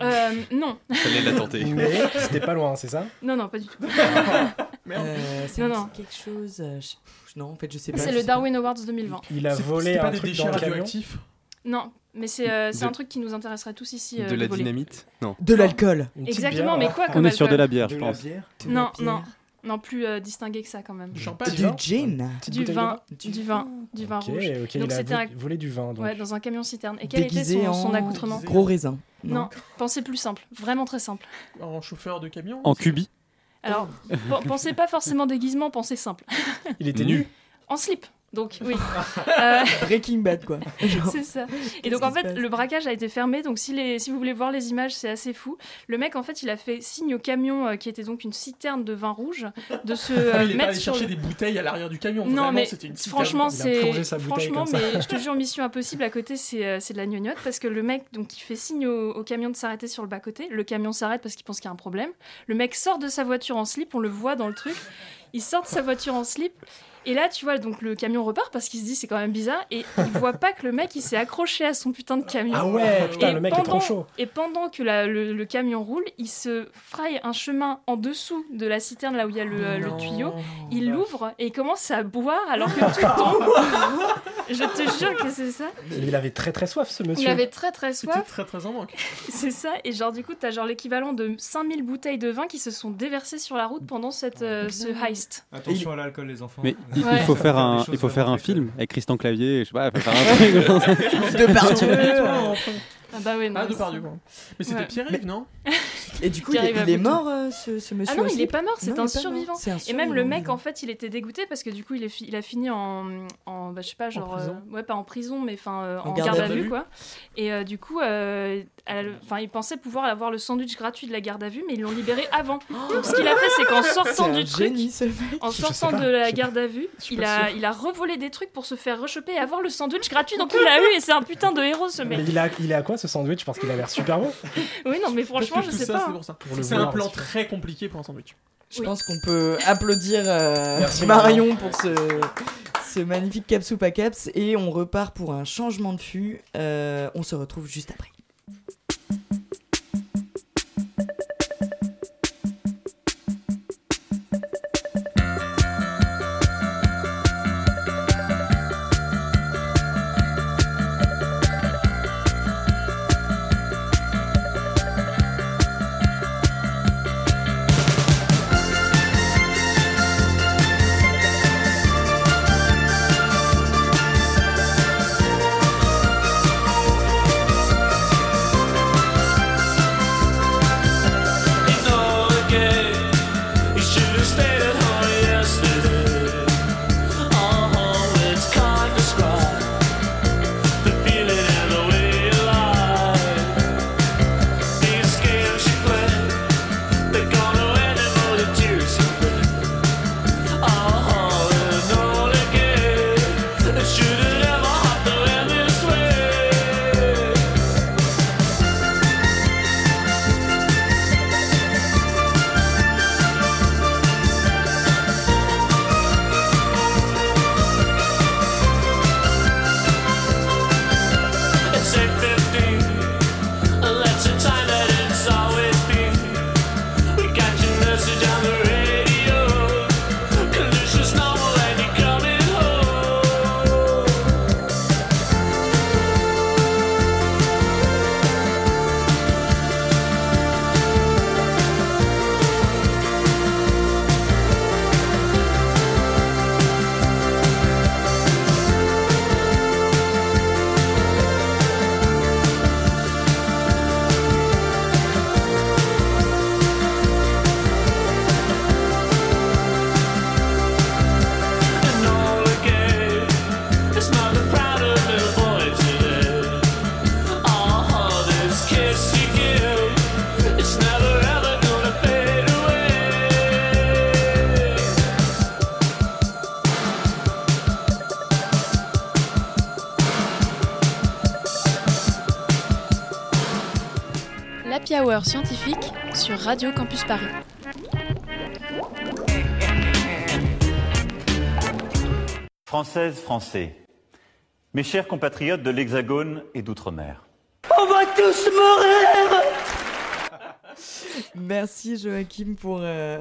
Euh, non, Fallait la tenter. Mais c'était pas loin, c'est ça? Non, non, pas du tout. *laughs* Merde. Euh, c'est quelque chose. euh, je- Non, en fait, je sais pas. C'est le pas. Darwin Awards 2020. Il a volé pas un des truc déchets dans le camion. radioactifs? Non, mais c'est euh, De- un truc qui nous intéresserait tous ici. euh, De la voler. dynamite? Non. De l'alcool. Exactement, bière, mais quoi On comme est sur de la bière, je De la pense. bière De la Non, bière. non, non, plus euh, distingué que ça quand même. Du champagne. Du gin. Du vin, du vin, du vin Ok, rouge. ok, Donc il a c'était un- vo- volé du vin. Donc. Ouais, dans un camion citerne. Et quel était Déguisé son, son en accoutrement Déguisé. gros raisin. Non, pensez plus simple, vraiment très simple. En chauffeur de camion. En cubi. Alors, *laughs* pen- pensez pas forcément déguisement, pensez simple. Il était Nu. nu. En slip, donc oui. *laughs* Euh, Breaking Bad, quoi. *laughs* C'est ça. Et donc en fait, le braquage a été fermé. Donc si, les, si vous voulez voir les images, c'est assez fou. Le mec, en fait, il a fait signe au camion euh, qui était donc une citerne de vin rouge de se euh, il est pas mettre allé sur chercher le- des bouteilles à l'arrière du camion. Non, Vraiment, mais c'était une citerne. franchement, Il a c'est plongé sa bouteille franchement, mais je te jure, mission impossible. À côté, c'est euh, c'est de la gnognotte parce que le mec, donc, il fait signe au, au camion de s'arrêter sur le bas côté. Le camion s'arrête parce qu'il pense qu'il y a un problème. Le mec sort de sa voiture en slip, on le voit dans le truc. Il sort de sa voiture en slip. Et là, tu vois, donc le camion repart parce qu'il se dit c'est quand même bizarre et il *laughs* voit pas que le mec il s'est accroché à son putain de camion. Ah ouais, putain, Et le mec est trop pendant- chaud. Et pendant que la- le, le camion roule, il se fraye un chemin en dessous de la citerne, là où il y a le, euh, le tuyau. Il l'ouvre et il commence à boire alors que *laughs* tout tombe. Je te jure que c'est ça. Il avait très très soif ce monsieur. Il avait très très C'était soif, très très en manque. *laughs* c'est ça. Et genre, du coup, t'as genre l'équivalent de 5000 bouteilles de vin qui se sont déversées sur la route pendant cette, euh, ce heist. Attention à l'alcool, les enfants. Mais il, Ouais. il faut faire un, il faut faire un film avec Christian Clavier, je sais pas, faut faire un *laughs* truc. De partir. *laughs* Ah bah ouais, non. Ah, mais de par quoi. Mais c'était Ouais. Pierre-Yves, non Et du coup, il, est- il mort, euh, ce, ce monsieur Ah non, aussi il est pas mort, c'est il un est pas mort. survivant. C'est un Et même le survivant, mec, en fait, il était dégoûté parce que du coup, il, est fi- il a fini en, en bah, je sais pas, genre, prison euh, ouais, pas en prison, mais enfin euh, En en, garde garde, à vue. quoi. Et euh, du coup, euh, à la- enfin, il pensait pouvoir avoir le sandwich gratuit de la garde à vue, mais ils l'ont libéré avant. *gasps* Donc, ce qu'il a fait, c'est qu'en sortant un du truc, génie, ce mec. en Je sais sortant pas, de je la sais garde à vue, suis il pas a, il a revolé des trucs pour se faire rechoper et avoir le sandwich gratuit. Donc, il l'a eu et c'est un putain de héros, ce Mais mec. il, a, il est à quoi ce sandwich Parce qu'il a l'air super bon. *laughs* Oui, non, mais franchement, je sais ça, pas. c'est hein. pour ça. Pour le C'est un plan très compliqué pour un sandwich. Je Oui. pense qu'on peut applaudir euh, Merci, Marion pour ce, ce magnifique caps ou pas caps. Et on repart pour un changement de fût. Euh, on se retrouve juste après. Radio Campus Paris. Françaises, Français, mes chers compatriotes de l'Hexagone et d'Outre-mer. On va tous mourir Merci Joachim pour, euh,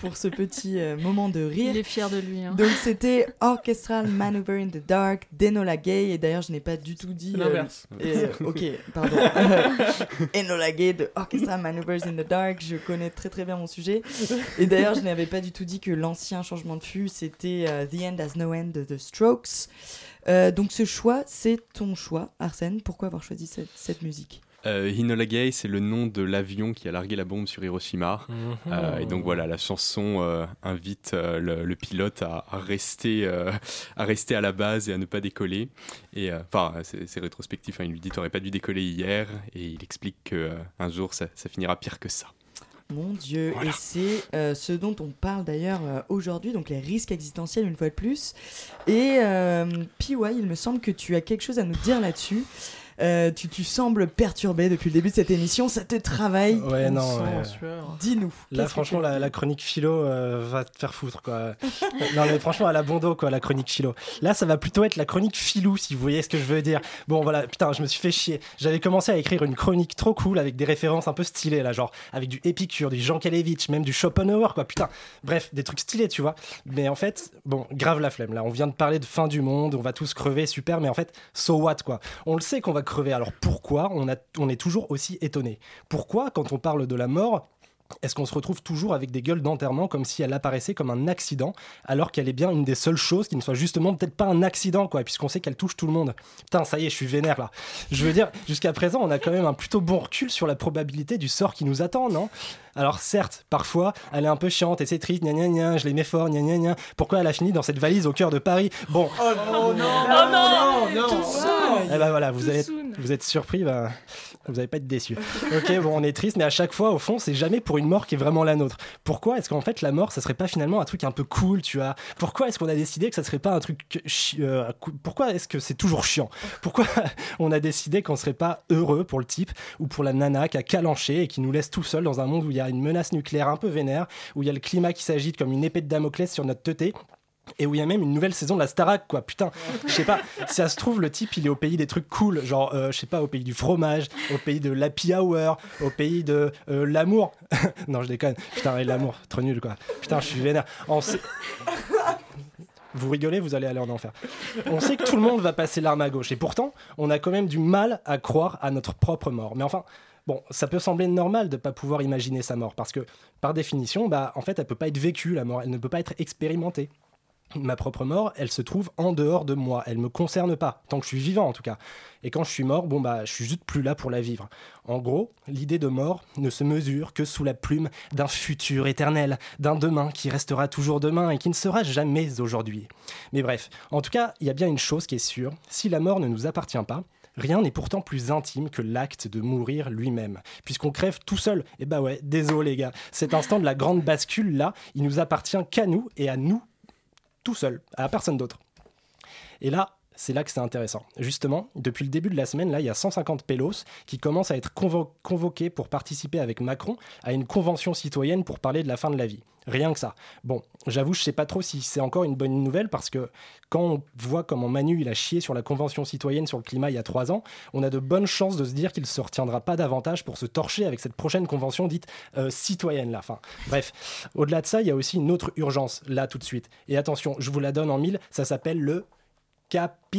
pour ce petit euh, moment de rire. Il est fier de lui. hein. Donc c'était Orchestral Maneuver in the Dark d'Enola Gay et d'ailleurs je n'ai pas du tout dit C'est l'inverse. euh, *laughs* ok, pardon. *laughs* Enola Gay de Orchestral Maneuvers in the Dark, je connais très très bien mon sujet. Et d'ailleurs je n'avais pas du tout dit que l'ancien changement de fût c'était euh, The End Has No End de The Strokes. Euh, donc ce choix, c'est ton choix, Arsène. Pourquoi avoir choisi cette, cette musique? Euh, Enola Gay, c'est le nom de l'avion qui a largué la bombe sur Hiroshima. Mhm. Euh, et donc voilà, la chanson euh, invite euh, le, le pilote à, à rester, euh, à rester à la base et à ne pas décoller. Et enfin, c'est c'est rétrospectif. hein, il lui dit t'aurais pas dû décoller hier, et il explique que euh, un jour ça, ça finira pire que ça. Mon Dieu, et c'est euh, ce dont on parle d'ailleurs euh, aujourd'hui, donc les risques existentiels une fois de plus. Et euh, PY, il me semble que tu as quelque chose à nous dire là-dessus. Euh, tu, tu sembles perturbé depuis le début de cette émission, ça te travaille. Ouais, On non. Dis-nous. Là, franchement, la, la chronique philo euh, va te faire foutre, quoi. non, mais franchement, à la bondo, quoi, la chronique philo. Là, ça va plutôt être la chronique filou, si vous voyez ce que je veux dire. Bon, voilà, putain, je me suis fait chier. J'avais commencé à écrire une chronique trop cool avec des références un peu stylées, là, genre avec du Épicure, du Jean Kalevitch, même du Schopenhauer, quoi. Putain, bref, des trucs stylés, tu vois. Mais en fait, bon, grave la flemme. Là, on vient de parler de fin du monde, on va tous crever, super, mais en fait, so what, quoi. On le sait qu'on va crever, alors pourquoi on, on est toujours aussi étonné? Pourquoi, quand on parle de la mort, est-ce qu'on se retrouve toujours avec des gueules d'enterrement comme si elle apparaissait comme un accident, alors qu'elle est bien une des seules choses qui ne soit justement peut-être pas un accident, quoi, puisqu'on sait qu'elle touche tout le monde. Putain, ça y est, je suis vénère là. Je veux dire, jusqu'à présent, on a quand même un plutôt bon recul sur la probabilité du sort qui nous attend, non? Alors certes, parfois, elle est un peu chiante et c'est triste, gna gna gna, je l'aimais fort, gna gna gna. Pourquoi elle a fini dans cette valise au cœur de Paris? Bon, Oh non, non, non, non, Tout soon. eh ben voilà, vous, allez, vous êtes surpris, bah, vous n'allez pas être déçus. Ok, bon, on est triste, mais à chaque fois, au fond, c'est jamais pour une mort qui est vraiment la nôtre. Pourquoi est-ce qu'en fait, la mort, ça serait pas finalement un truc un peu cool, tu vois? Pourquoi est-ce qu'on a décidé que ça serait pas un truc. euh, pourquoi est-ce que c'est toujours chiant? Pourquoi *laughs* on a décidé qu'on serait pas heureux pour le type ou pour la nana qui a calanché et qui nous laisse tout seul dans un monde où il y a une menace nucléaire un peu vénère, où il y a le climat qui s'agite comme une épée de Damoclès sur notre teuté? Et où il y a même une nouvelle saison de la Starac, quoi. Putain, je sais pas, si ça se trouve, le type, il est au pays des trucs cool, genre, euh, je sais pas, au pays du fromage, au pays de l'happy hour, au pays de euh, l'amour. *laughs* non, je déconne. Putain, et l'amour, trop nul, quoi. Putain, je suis vénère. On sait- Vous rigolez, vous allez aller en enfer. On sait que tout le monde va passer l'arme à gauche, et pourtant, on a quand même du mal à croire à notre propre mort. Mais enfin, bon, ça peut sembler normal de pas pouvoir imaginer sa mort, parce que, par définition, bah, en fait, elle peut pas être vécue, la mort, elle ne peut pas être expérimentée. Ma propre mort, elle se trouve en dehors de moi. Elle me concerne pas, tant que je suis vivant en tout cas. Et quand je suis mort, bon bah, je suis juste plus là pour la vivre. En gros, l'idée de mort ne se mesure que sous la plume d'un futur éternel, d'un demain qui restera toujours demain et qui ne sera jamais aujourd'hui. Mais bref, en tout cas, il y a bien une chose qui est sûre si la mort ne nous appartient pas, Rien n'est pourtant plus intime que l'acte de mourir lui-même, puisqu'on crève tout seul. Et bah ouais, désolé les gars, cet instant de la grande bascule là, il nous appartient qu'à nous et à nous tout seul, à personne d'autre. Et là, c'est là que c'est intéressant. Justement, depuis le début de la semaine, là, il y a 150 pélos qui commencent à être convo- convoqués pour participer avec Macron à une convention citoyenne pour parler de la fin de la vie. Rien que ça. Bon, j'avoue, je sais pas trop si c'est encore une bonne nouvelle parce que quand on voit comment Manu a chié sur la convention citoyenne sur le climat il y a trois ans, on a de bonnes chances de se dire qu'il se retiendra pas davantage pour se torcher avec cette prochaine convention dite euh, citoyenne là. Enfin, bref, au-delà de ça, il y a aussi une autre urgence là tout de suite. Et attention, je vous la donne en mille, ça s'appelle le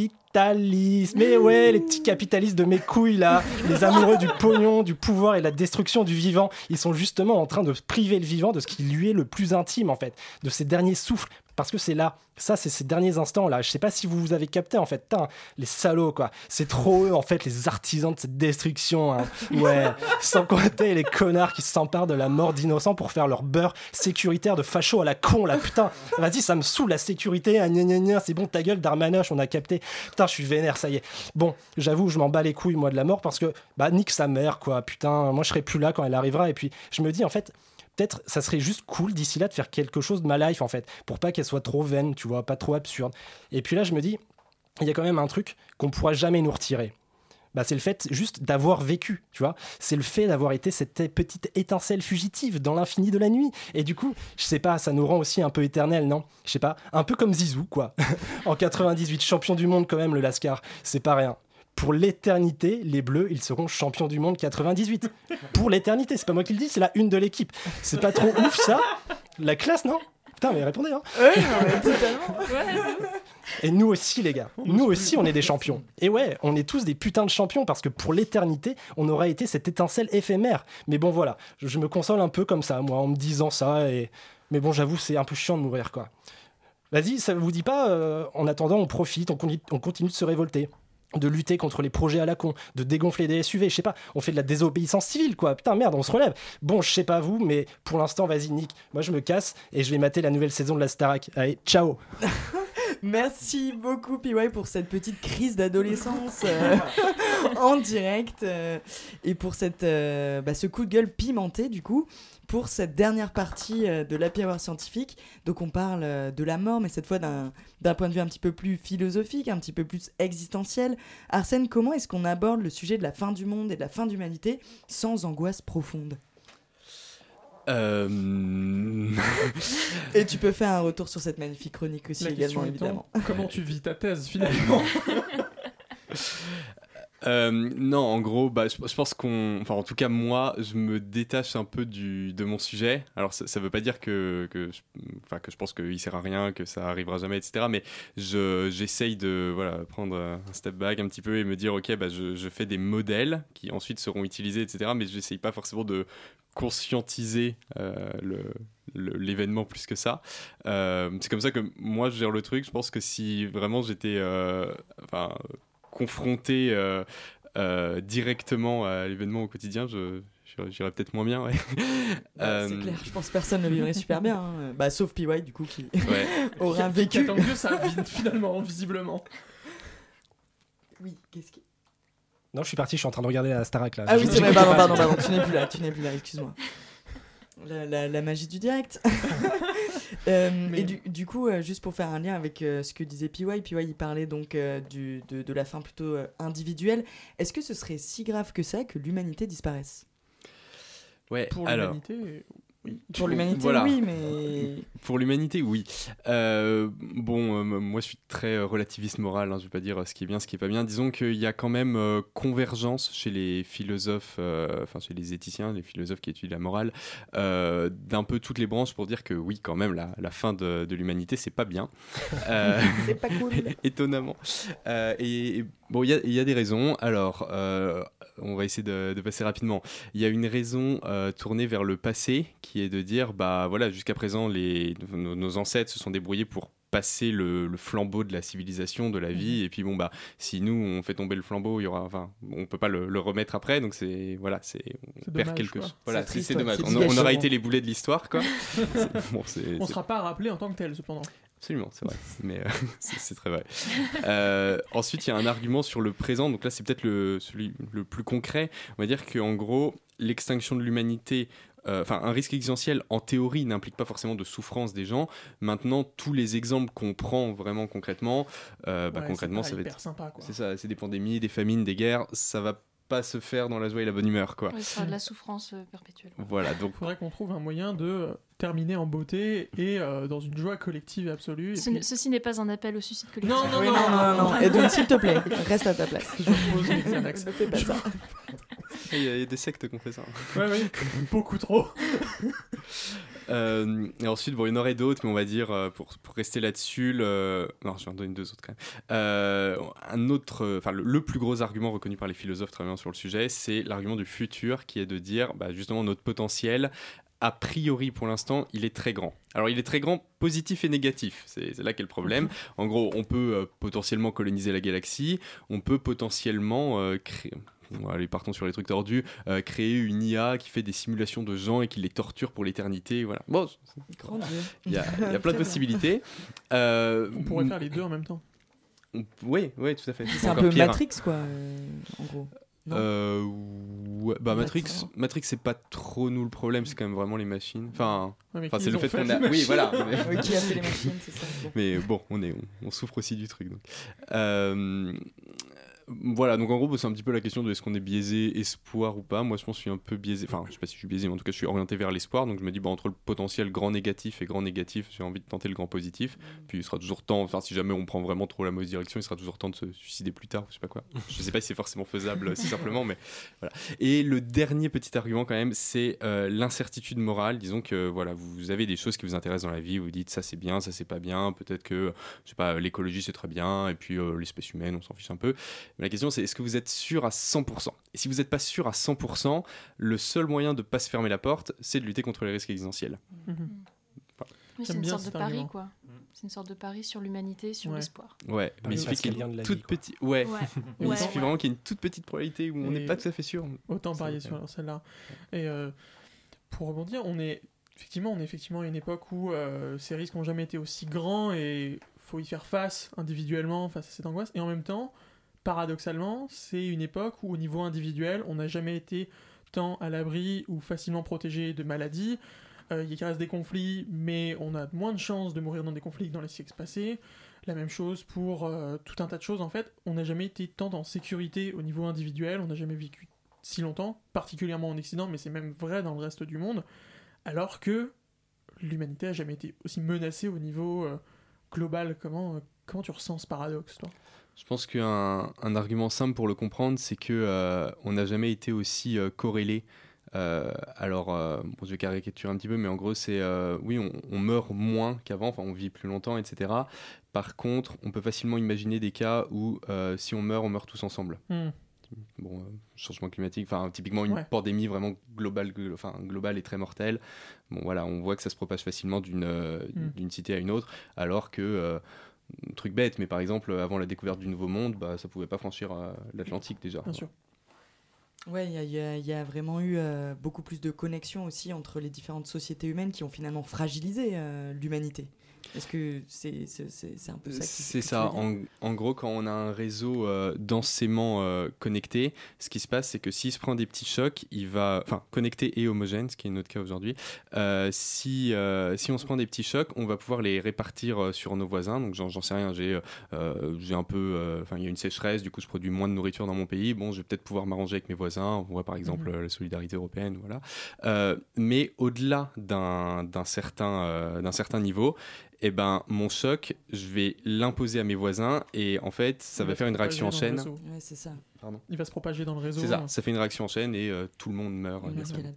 capitalisme. Mais ouais, les petits capitalistes de mes couilles là, les amoureux du pognon, du pouvoir et de la destruction du vivant, ils sont justement en train de priver le vivant de ce qui lui est le plus intime en fait, de ses derniers souffles. Parce que c'est là, ça c'est ces derniers instants là. Je sais pas si vous vous avez capté en fait. Putain, les salauds quoi. C'est trop eux en fait, les artisans de cette destruction. hein. Ouais, sans compter les connards qui s'emparent de la mort d'innocents pour faire leur beurre sécuritaire de facho à la con là. Putain, vas-y, ça me saoule la sécurité. ah, c'est bon, ta gueule, Darmanoche, on a capté. Putain, je suis vénère, ça y est. Bon, j'avoue, je m'en bats les couilles moi de la mort parce que bah nique sa mère quoi. Putain, moi je serai plus là quand elle arrivera. Et puis je me dis en fait peut-être ça serait juste cool d'ici là de faire quelque chose de ma life en fait, pour pas qu'elle soit trop vaine, tu vois, pas trop absurde. Et puis là, je me dis, il y a quand même un truc qu'on pourra jamais nous retirer. Bah, c'est le fait juste d'avoir vécu, tu vois. C'est le fait d'avoir été cette petite étincelle fugitive dans l'infini de la nuit. Et du coup, je sais pas, ça nous rend aussi un peu éternel, non? Je sais pas, un peu comme Zizou, quoi. *laughs* en 98, champion du monde quand même, le Lascar. C'est pas rien. Pour l'éternité, les Bleus, ils seront champions du monde 98. Pour l'éternité, c'est pas moi qui le dis, c'est la une de l'équipe. C'est pas trop ouf ça? La classe, non? Putain, mais répondez, hein *laughs* Et nous aussi, les gars. Nous aussi, on est des champions. Et ouais, on est tous des putains de champions parce que pour l'éternité, on aura été cette étincelle éphémère. Mais bon, voilà. Je, je me console un peu comme ça, moi, en me disant ça. Et... Mais bon, j'avoue, c'est un peu chiant de mourir, quoi. Vas-y, ça vous dit pas euh, En attendant, on profite, on continue de se révolter. De lutter contre les projets à la con, de dégonfler des SUV, je sais pas, on fait de la désobéissance civile quoi, putain merde, on se relève. Bon, je sais pas vous, mais pour l'instant, vas-y Nick, moi je me casse et je vais mater la nouvelle saison de la Starac. Allez, ciao *laughs* *laughs* Merci beaucoup, PY, pour cette petite crise d'adolescence euh, *laughs* en direct euh, et pour cette, euh, bah, ce coup de gueule pimenté, du coup, pour cette dernière partie de l'Happy Hour scientifique. Donc, on parle de la mort, mais cette fois d'un d'un point de vue un petit peu plus philosophique, un petit peu plus existentiel. Arsène, comment est-ce qu'on aborde le sujet de la fin du monde et de la fin de l'humanité sans angoisse profonde? Euh, Et tu peux faire un retour sur cette magnifique chronique aussi, également, étant, évidemment. comment tu vis ta thèse finalement? *laughs* Euh, non, en gros, bah, je, je pense qu'on. Enfin, en tout cas, moi, je me détache un peu de mon sujet. Alors, ça, ça veut pas dire que, je, enfin, que je pense qu'il sert à rien, que ça arrivera jamais, etc. Mais je- j'essaye de voilà, prendre un step back un petit peu et me dire, ok, bah, je, je fais des modèles qui ensuite seront utilisés, etc. Mais j'essaye pas forcément de conscientiser euh, l'événement plus que ça. Euh, c'est comme ça que moi je gère le truc. Je pense que si vraiment j'étais confronté euh, euh, directement à l'événement au quotidien, je j'irais- peut-être moins bien. Ouais. Bah, C'est Euh, clair, je pense que personne ne vivrait super bien. hein. Bah, sauf PY, du coup, qui Ouais. *laughs* aura vécu. Attend que ça finalement, visiblement. Oui, qu'est-ce qui. Non, je suis parti, je suis en train de regarder la Starac là. Ah oui, c'est vrai, pardon, pardon, tu n'es plus là, tu n'es plus là, excuse-moi. La, la- la magie du direct. *laughs* Euh, Et du, du coup, euh, juste pour faire un lien avec euh, ce que disait PY, PY il parlait donc du, de, de la fin plutôt individuelle. Est-ce que ce serait si grave que ça que l'humanité disparaisse? Ouais, Pour alors. l'humanité. Pour l'humanité, Voilà. oui, mais. Pour l'humanité, oui. Euh, bon, euh, moi je suis très euh, relativiste moral, hein, je vais pas dire ce qui est bien, ce qui est pas bien. Disons qu'il y a quand même euh, convergence chez les philosophes, enfin chez les éthiciens, les philosophes qui étudient la morale, d'un peu toutes les branches pour dire que oui, quand même, la, la fin de, de l'humanité, c'est pas bien. *laughs* C'est pas cool. *laughs* étonnamment. Et, et bon, il y a- il y, a des raisons. Alors, euh, on va essayer de, de passer rapidement. Il y a une raison euh, tournée vers le passé, qui est de dire, bah voilà, jusqu'à présent, les, nos, nos ancêtres se sont débrouillés pour passer le, le flambeau de la civilisation, de la vie, et puis bon bah si nous on fait tomber le flambeau, il y aura, enfin, on peut pas le, le remettre après, donc c'est voilà, c'est on perd dommage, quelque chose. Voilà, C'est dommage. On, aura été les boulets de l'histoire, quoi. *laughs* C'est- bon, On sera pas rappelé en tant que tel, cependant. Absolument, c'est vrai. *laughs* Mais euh, *laughs* c'est très vrai. Euh, ensuite, il y a un argument sur le présent. Donc là, c'est peut-être le, celui le plus concret. On va dire qu'en gros, l'extinction de l'humanité, euh, enfin, un risque existentiel, en théorie, n'implique pas forcément de souffrance des gens. Maintenant, tous les exemples qu'on prend vraiment concrètement, bah, Ouais, concrètement, c'est ça va être. C'est ça, c'est des pandémies, des famines, des guerres. Ça va pas se faire dans la joie et la bonne humeur, quoi. Ouais, ce sera de la souffrance euh, perpétuelle. Voilà, donc Il faudrait qu'on trouve un moyen de terminer en beauté et euh, dans une joie collective et absolue. et Ce- puis- Ceci n'est pas un appel au suicide collectif. Non, non, Oui, non, non, non, non, non. Et donc, s'il te plaît, reste à ta place. Je pose mes Xanax. Ne fais pas ça. il y, a- il y a des sectes qui ont fait ça. Ouais, beaucoup trop. *laughs* Euh, et ensuite, bon, il y en aurait d'autres, mais on va dire, euh, pour, pour rester là-dessus, le... non, je vais en donner deux autres quand même. Euh, un autre, enfin, le, le plus gros argument reconnu par les philosophes travaillant sur le sujet, c'est l'argument du futur, qui est de dire, bah, justement, notre potentiel, a priori, pour l'instant, il est très grand. Alors, il est très grand, positif et négatif. C'est c'est là qu'est le problème. En gros, on peut euh, potentiellement coloniser la galaxie, on peut potentiellement euh, créer. Bon, allez, partons sur les trucs tordus. euh, créer une IA qui fait des simulations de gens et qui les torture pour l'éternité. Voilà. Bon, Grand Dieu. il y a, il y a plein de possibilités. Euh, On pourrait faire les deux en même temps. on- Oui, oui, tout à fait. C'est un peu pire. Matrix, quoi, euh, en gros. Euh, ouais, bah Matrix, Matrix. C'est pas trop nous le problème, c'est quand même vraiment les machines. Enfin, Ouais, mais c'est le fait fait, qu'on a. Oui, voilà. *laughs* Oui, qui a fait les machines, c'est ça. Bon. Mais bon, on, est, on, on souffre aussi du truc. Donc. Euh, voilà, donc en gros, c'est un petit peu la question de est-ce qu'on est biaisé espoir ou pas. Moi, je pense que je suis un peu biaisé. Enfin, je sais pas si je suis biaisé, mais en tout cas, je suis orienté vers l'espoir. Donc, je me dis, bah, entre le potentiel grand négatif et grand négatif, j'ai envie de tenter le grand positif. Puis, il sera toujours temps, enfin, si jamais on prend vraiment trop la mauvaise direction, il sera toujours temps de se suicider plus tard, je sais pas quoi. *laughs* Je sais pas si c'est forcément faisable si simplement, mais voilà. Et le dernier petit argument, quand même, c'est euh, l'incertitude morale. Disons que, voilà, vous avez des choses qui vous intéressent dans la vie, vous dites, ça c'est bien, ça c'est pas bien. Peut-être que, je sais pas, l'écologie c'est très bien, et puis euh, l'espèce humaine, on s'en fiche un peu. Mais la question, c'est est-ce que vous êtes sûr à 100% Et si vous n'êtes pas sûr à 100%, le seul moyen de pas se fermer la porte, c'est de lutter contre les risques existentiels. Oui, c'est J'aime une bien sorte de pari, quoi. C'est une sorte de pari sur l'humanité, sur Ouais. l'espoir. Ouais, mais il suffit qu'il y ait une toute petite. Ouais. Ouais. *laughs* Il Ouais. suffit vraiment qu'il y ait une toute petite probabilité où on n'est pas tout à fait sûr. Autant parier sur celle-là. Et euh, pour rebondir, on est effectivement, on est effectivement à une époque où euh, ces risques n'ont jamais été aussi grands et faut y faire face individuellement face à cette angoisse. Et en même temps, paradoxalement, c'est une époque où au niveau individuel, on n'a jamais été tant à l'abri ou facilement protégé de maladies. Euh, il reste des conflits, mais on a moins de chances de mourir dans des conflits que dans les siècles passés. La même chose pour euh, tout un tas de choses. En fait, on n'a jamais été tant en sécurité au niveau individuel, on n'a jamais vécu si longtemps, particulièrement en Occident, mais c'est même vrai dans le reste du monde, alors que l'humanité a jamais été aussi menacée au niveau euh, global. Comment, euh, comment tu ressens ce paradoxe, toi? Je pense qu'un un argument simple pour le comprendre, c'est que euh, on n'a jamais été aussi euh, corrélé. Euh, alors, bon, je vais caricaturer un petit peu, mais en gros, c'est oui, on, on meurt moins qu'avant, enfin, on vit plus longtemps, etc. Par contre, on peut facilement imaginer des cas où, si on meurt, on meurt tous ensemble. Hmm. Bon, changement climatique, enfin, typiquement une Ouais. pandémie vraiment globale, gl- enfin, globale et très mortelle. Bon, voilà, on voit que ça se propage facilement d'une Hmm. d'une cité à une autre, alors que truc bête, mais par exemple, avant la découverte du Nouveau Monde, bah, ça pouvait pas franchir euh, l'Atlantique déjà. Bien sûr. Ouais, il y a- y, y vraiment eu euh, beaucoup plus de connexions aussi entre les différentes sociétés humaines qui ont finalement fragilisé euh, l'humanité. Est-ce que c'est un peu ça C'est ça. En, en gros, quand on a un réseau euh, densément euh, connecté, ce qui se passe, c'est que s'il se prend des petits chocs, il va. Enfin, connecté et homogène, ce qui est notre cas aujourd'hui. euh, si, si on se prend des petits chocs, on va pouvoir les répartir sur nos voisins. Donc, j'en sais rien. J'ai un peu. Enfin, il y a une sécheresse, du coup, je produis moins de nourriture dans mon pays. Bon, je vais peut-être pouvoir m'arranger avec mes voisins. On voit par exemple Mhm. euh, la solidarité européenne. Voilà. Mais au-delà d'un certain, d'un certain niveau, eh ben, mon choc, je vais l'imposer à mes voisins et en fait, ça va va faire une réaction en chaîne. réseau. Ouais, c'est ça. Pardon. Il va se propager dans le réseau. C'est ça, ça fait une réaction en chaîne et euh, tout le monde meurt.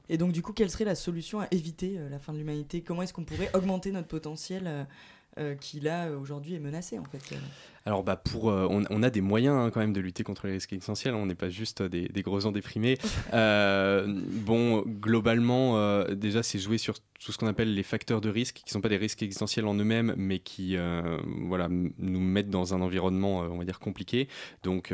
Et donc, du coup, quelle serait la solution à éviter euh, la fin de l'humanité? Comment est-ce qu'on pourrait augmenter notre potentiel euh, qui, là, aujourd'hui, est menacé, en fait? euh Alors, bah, pour, euh, on, on a des moyens hein, quand même de lutter contre les risques existentiels. On n'est pas juste euh, des, des gros ans déprimés. *laughs* Euh, bon, globalement, déjà, c'est jouer sur tout ce qu'on appelle les facteurs de risque, qui ne sont pas des risques existentiels en eux-mêmes, mais qui voilà, nous mettent dans un environnement, on va dire, compliqué. Donc,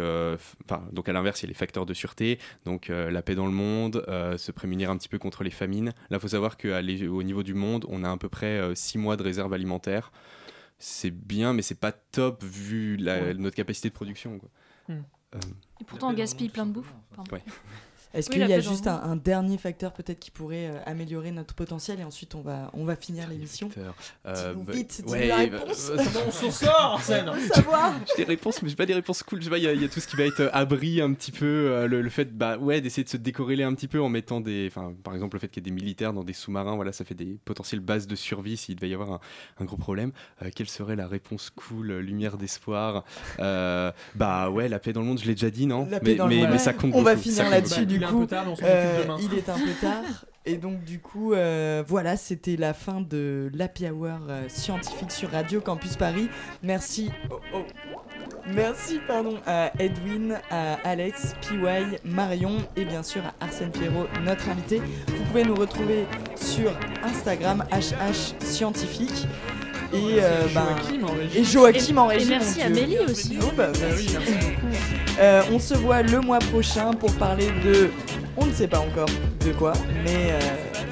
donc à l'inverse, il y a les facteurs de sûreté, donc la paix dans le monde, se prémunir un petit peu contre les famines. Là, il faut savoir qu'au niveau du monde, on a à peu près 6 mois de réserve alimentaire. C'est bien, mais c'est pas top vu la- Ouais. notre capacité de production. quoi. Hmm. Euh, Et pourtant, on gaspille plein de bouffe. Ouais. Est-ce Oui, qu'il y a juste le un, un dernier facteur peut-être qui pourrait euh, améliorer notre potentiel et ensuite on va, on va finir l'émission Euh, bah, vite, dis-nous ouais, la bah, réponse. *laughs* Comment on s'en sort, Arsène *laughs* J'ai des réponses, mais j'ai pas des réponses cool. Il y, y a tout ce qui va être euh, abri un petit peu, euh, le, le fait bah, ouais, d'essayer de se décorréler un petit peu en mettant des. Enfin, par exemple, le fait qu'il y ait des militaires dans des sous-marins, voilà, ça fait des potentielles bases de survie s'il devait y avoir un, un gros problème. Euh, quelle serait la réponse cool, lumière d'espoir Euh, Bah ouais, la paix dans le monde, je l'ai déjà dit, non? La paix mais, dans le mais, monde. mais ça compte On va beaucoup, ça finir là-dessus du Il est un peu tard, mais on s'en occupe Euh, demain. il est un peu *laughs* tard. Et donc du coup, euh, voilà, c'était la fin de l'Happy Hour euh, scientifique sur Radio Campus Paris. Merci. oh, oh. Merci pardon, à Edwin, à Alex, PY, Marion et bien sûr à Arsène Pierrot, notre invité. Vous pouvez nous retrouver sur Instagram HH Scientifique. Et, euh, ben, Joachim en régie. et Joachim en Et régie. merci mon à Dieu. Mélie aussi. Oh, bah, Bah merci. oui, merci beaucoup. Euh, on se voit le mois prochain pour parler de. On ne sait pas encore de quoi, mais euh,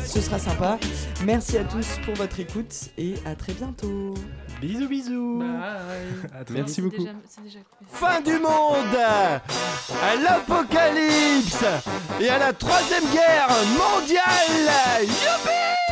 ce sera sympa. Merci à tous pour votre écoute et à très bientôt. Bisous, bisous. Bye. Merci beaucoup. déjà- déjà. Fin du monde À l'apocalypse Et à la troisième guerre mondiale Youpi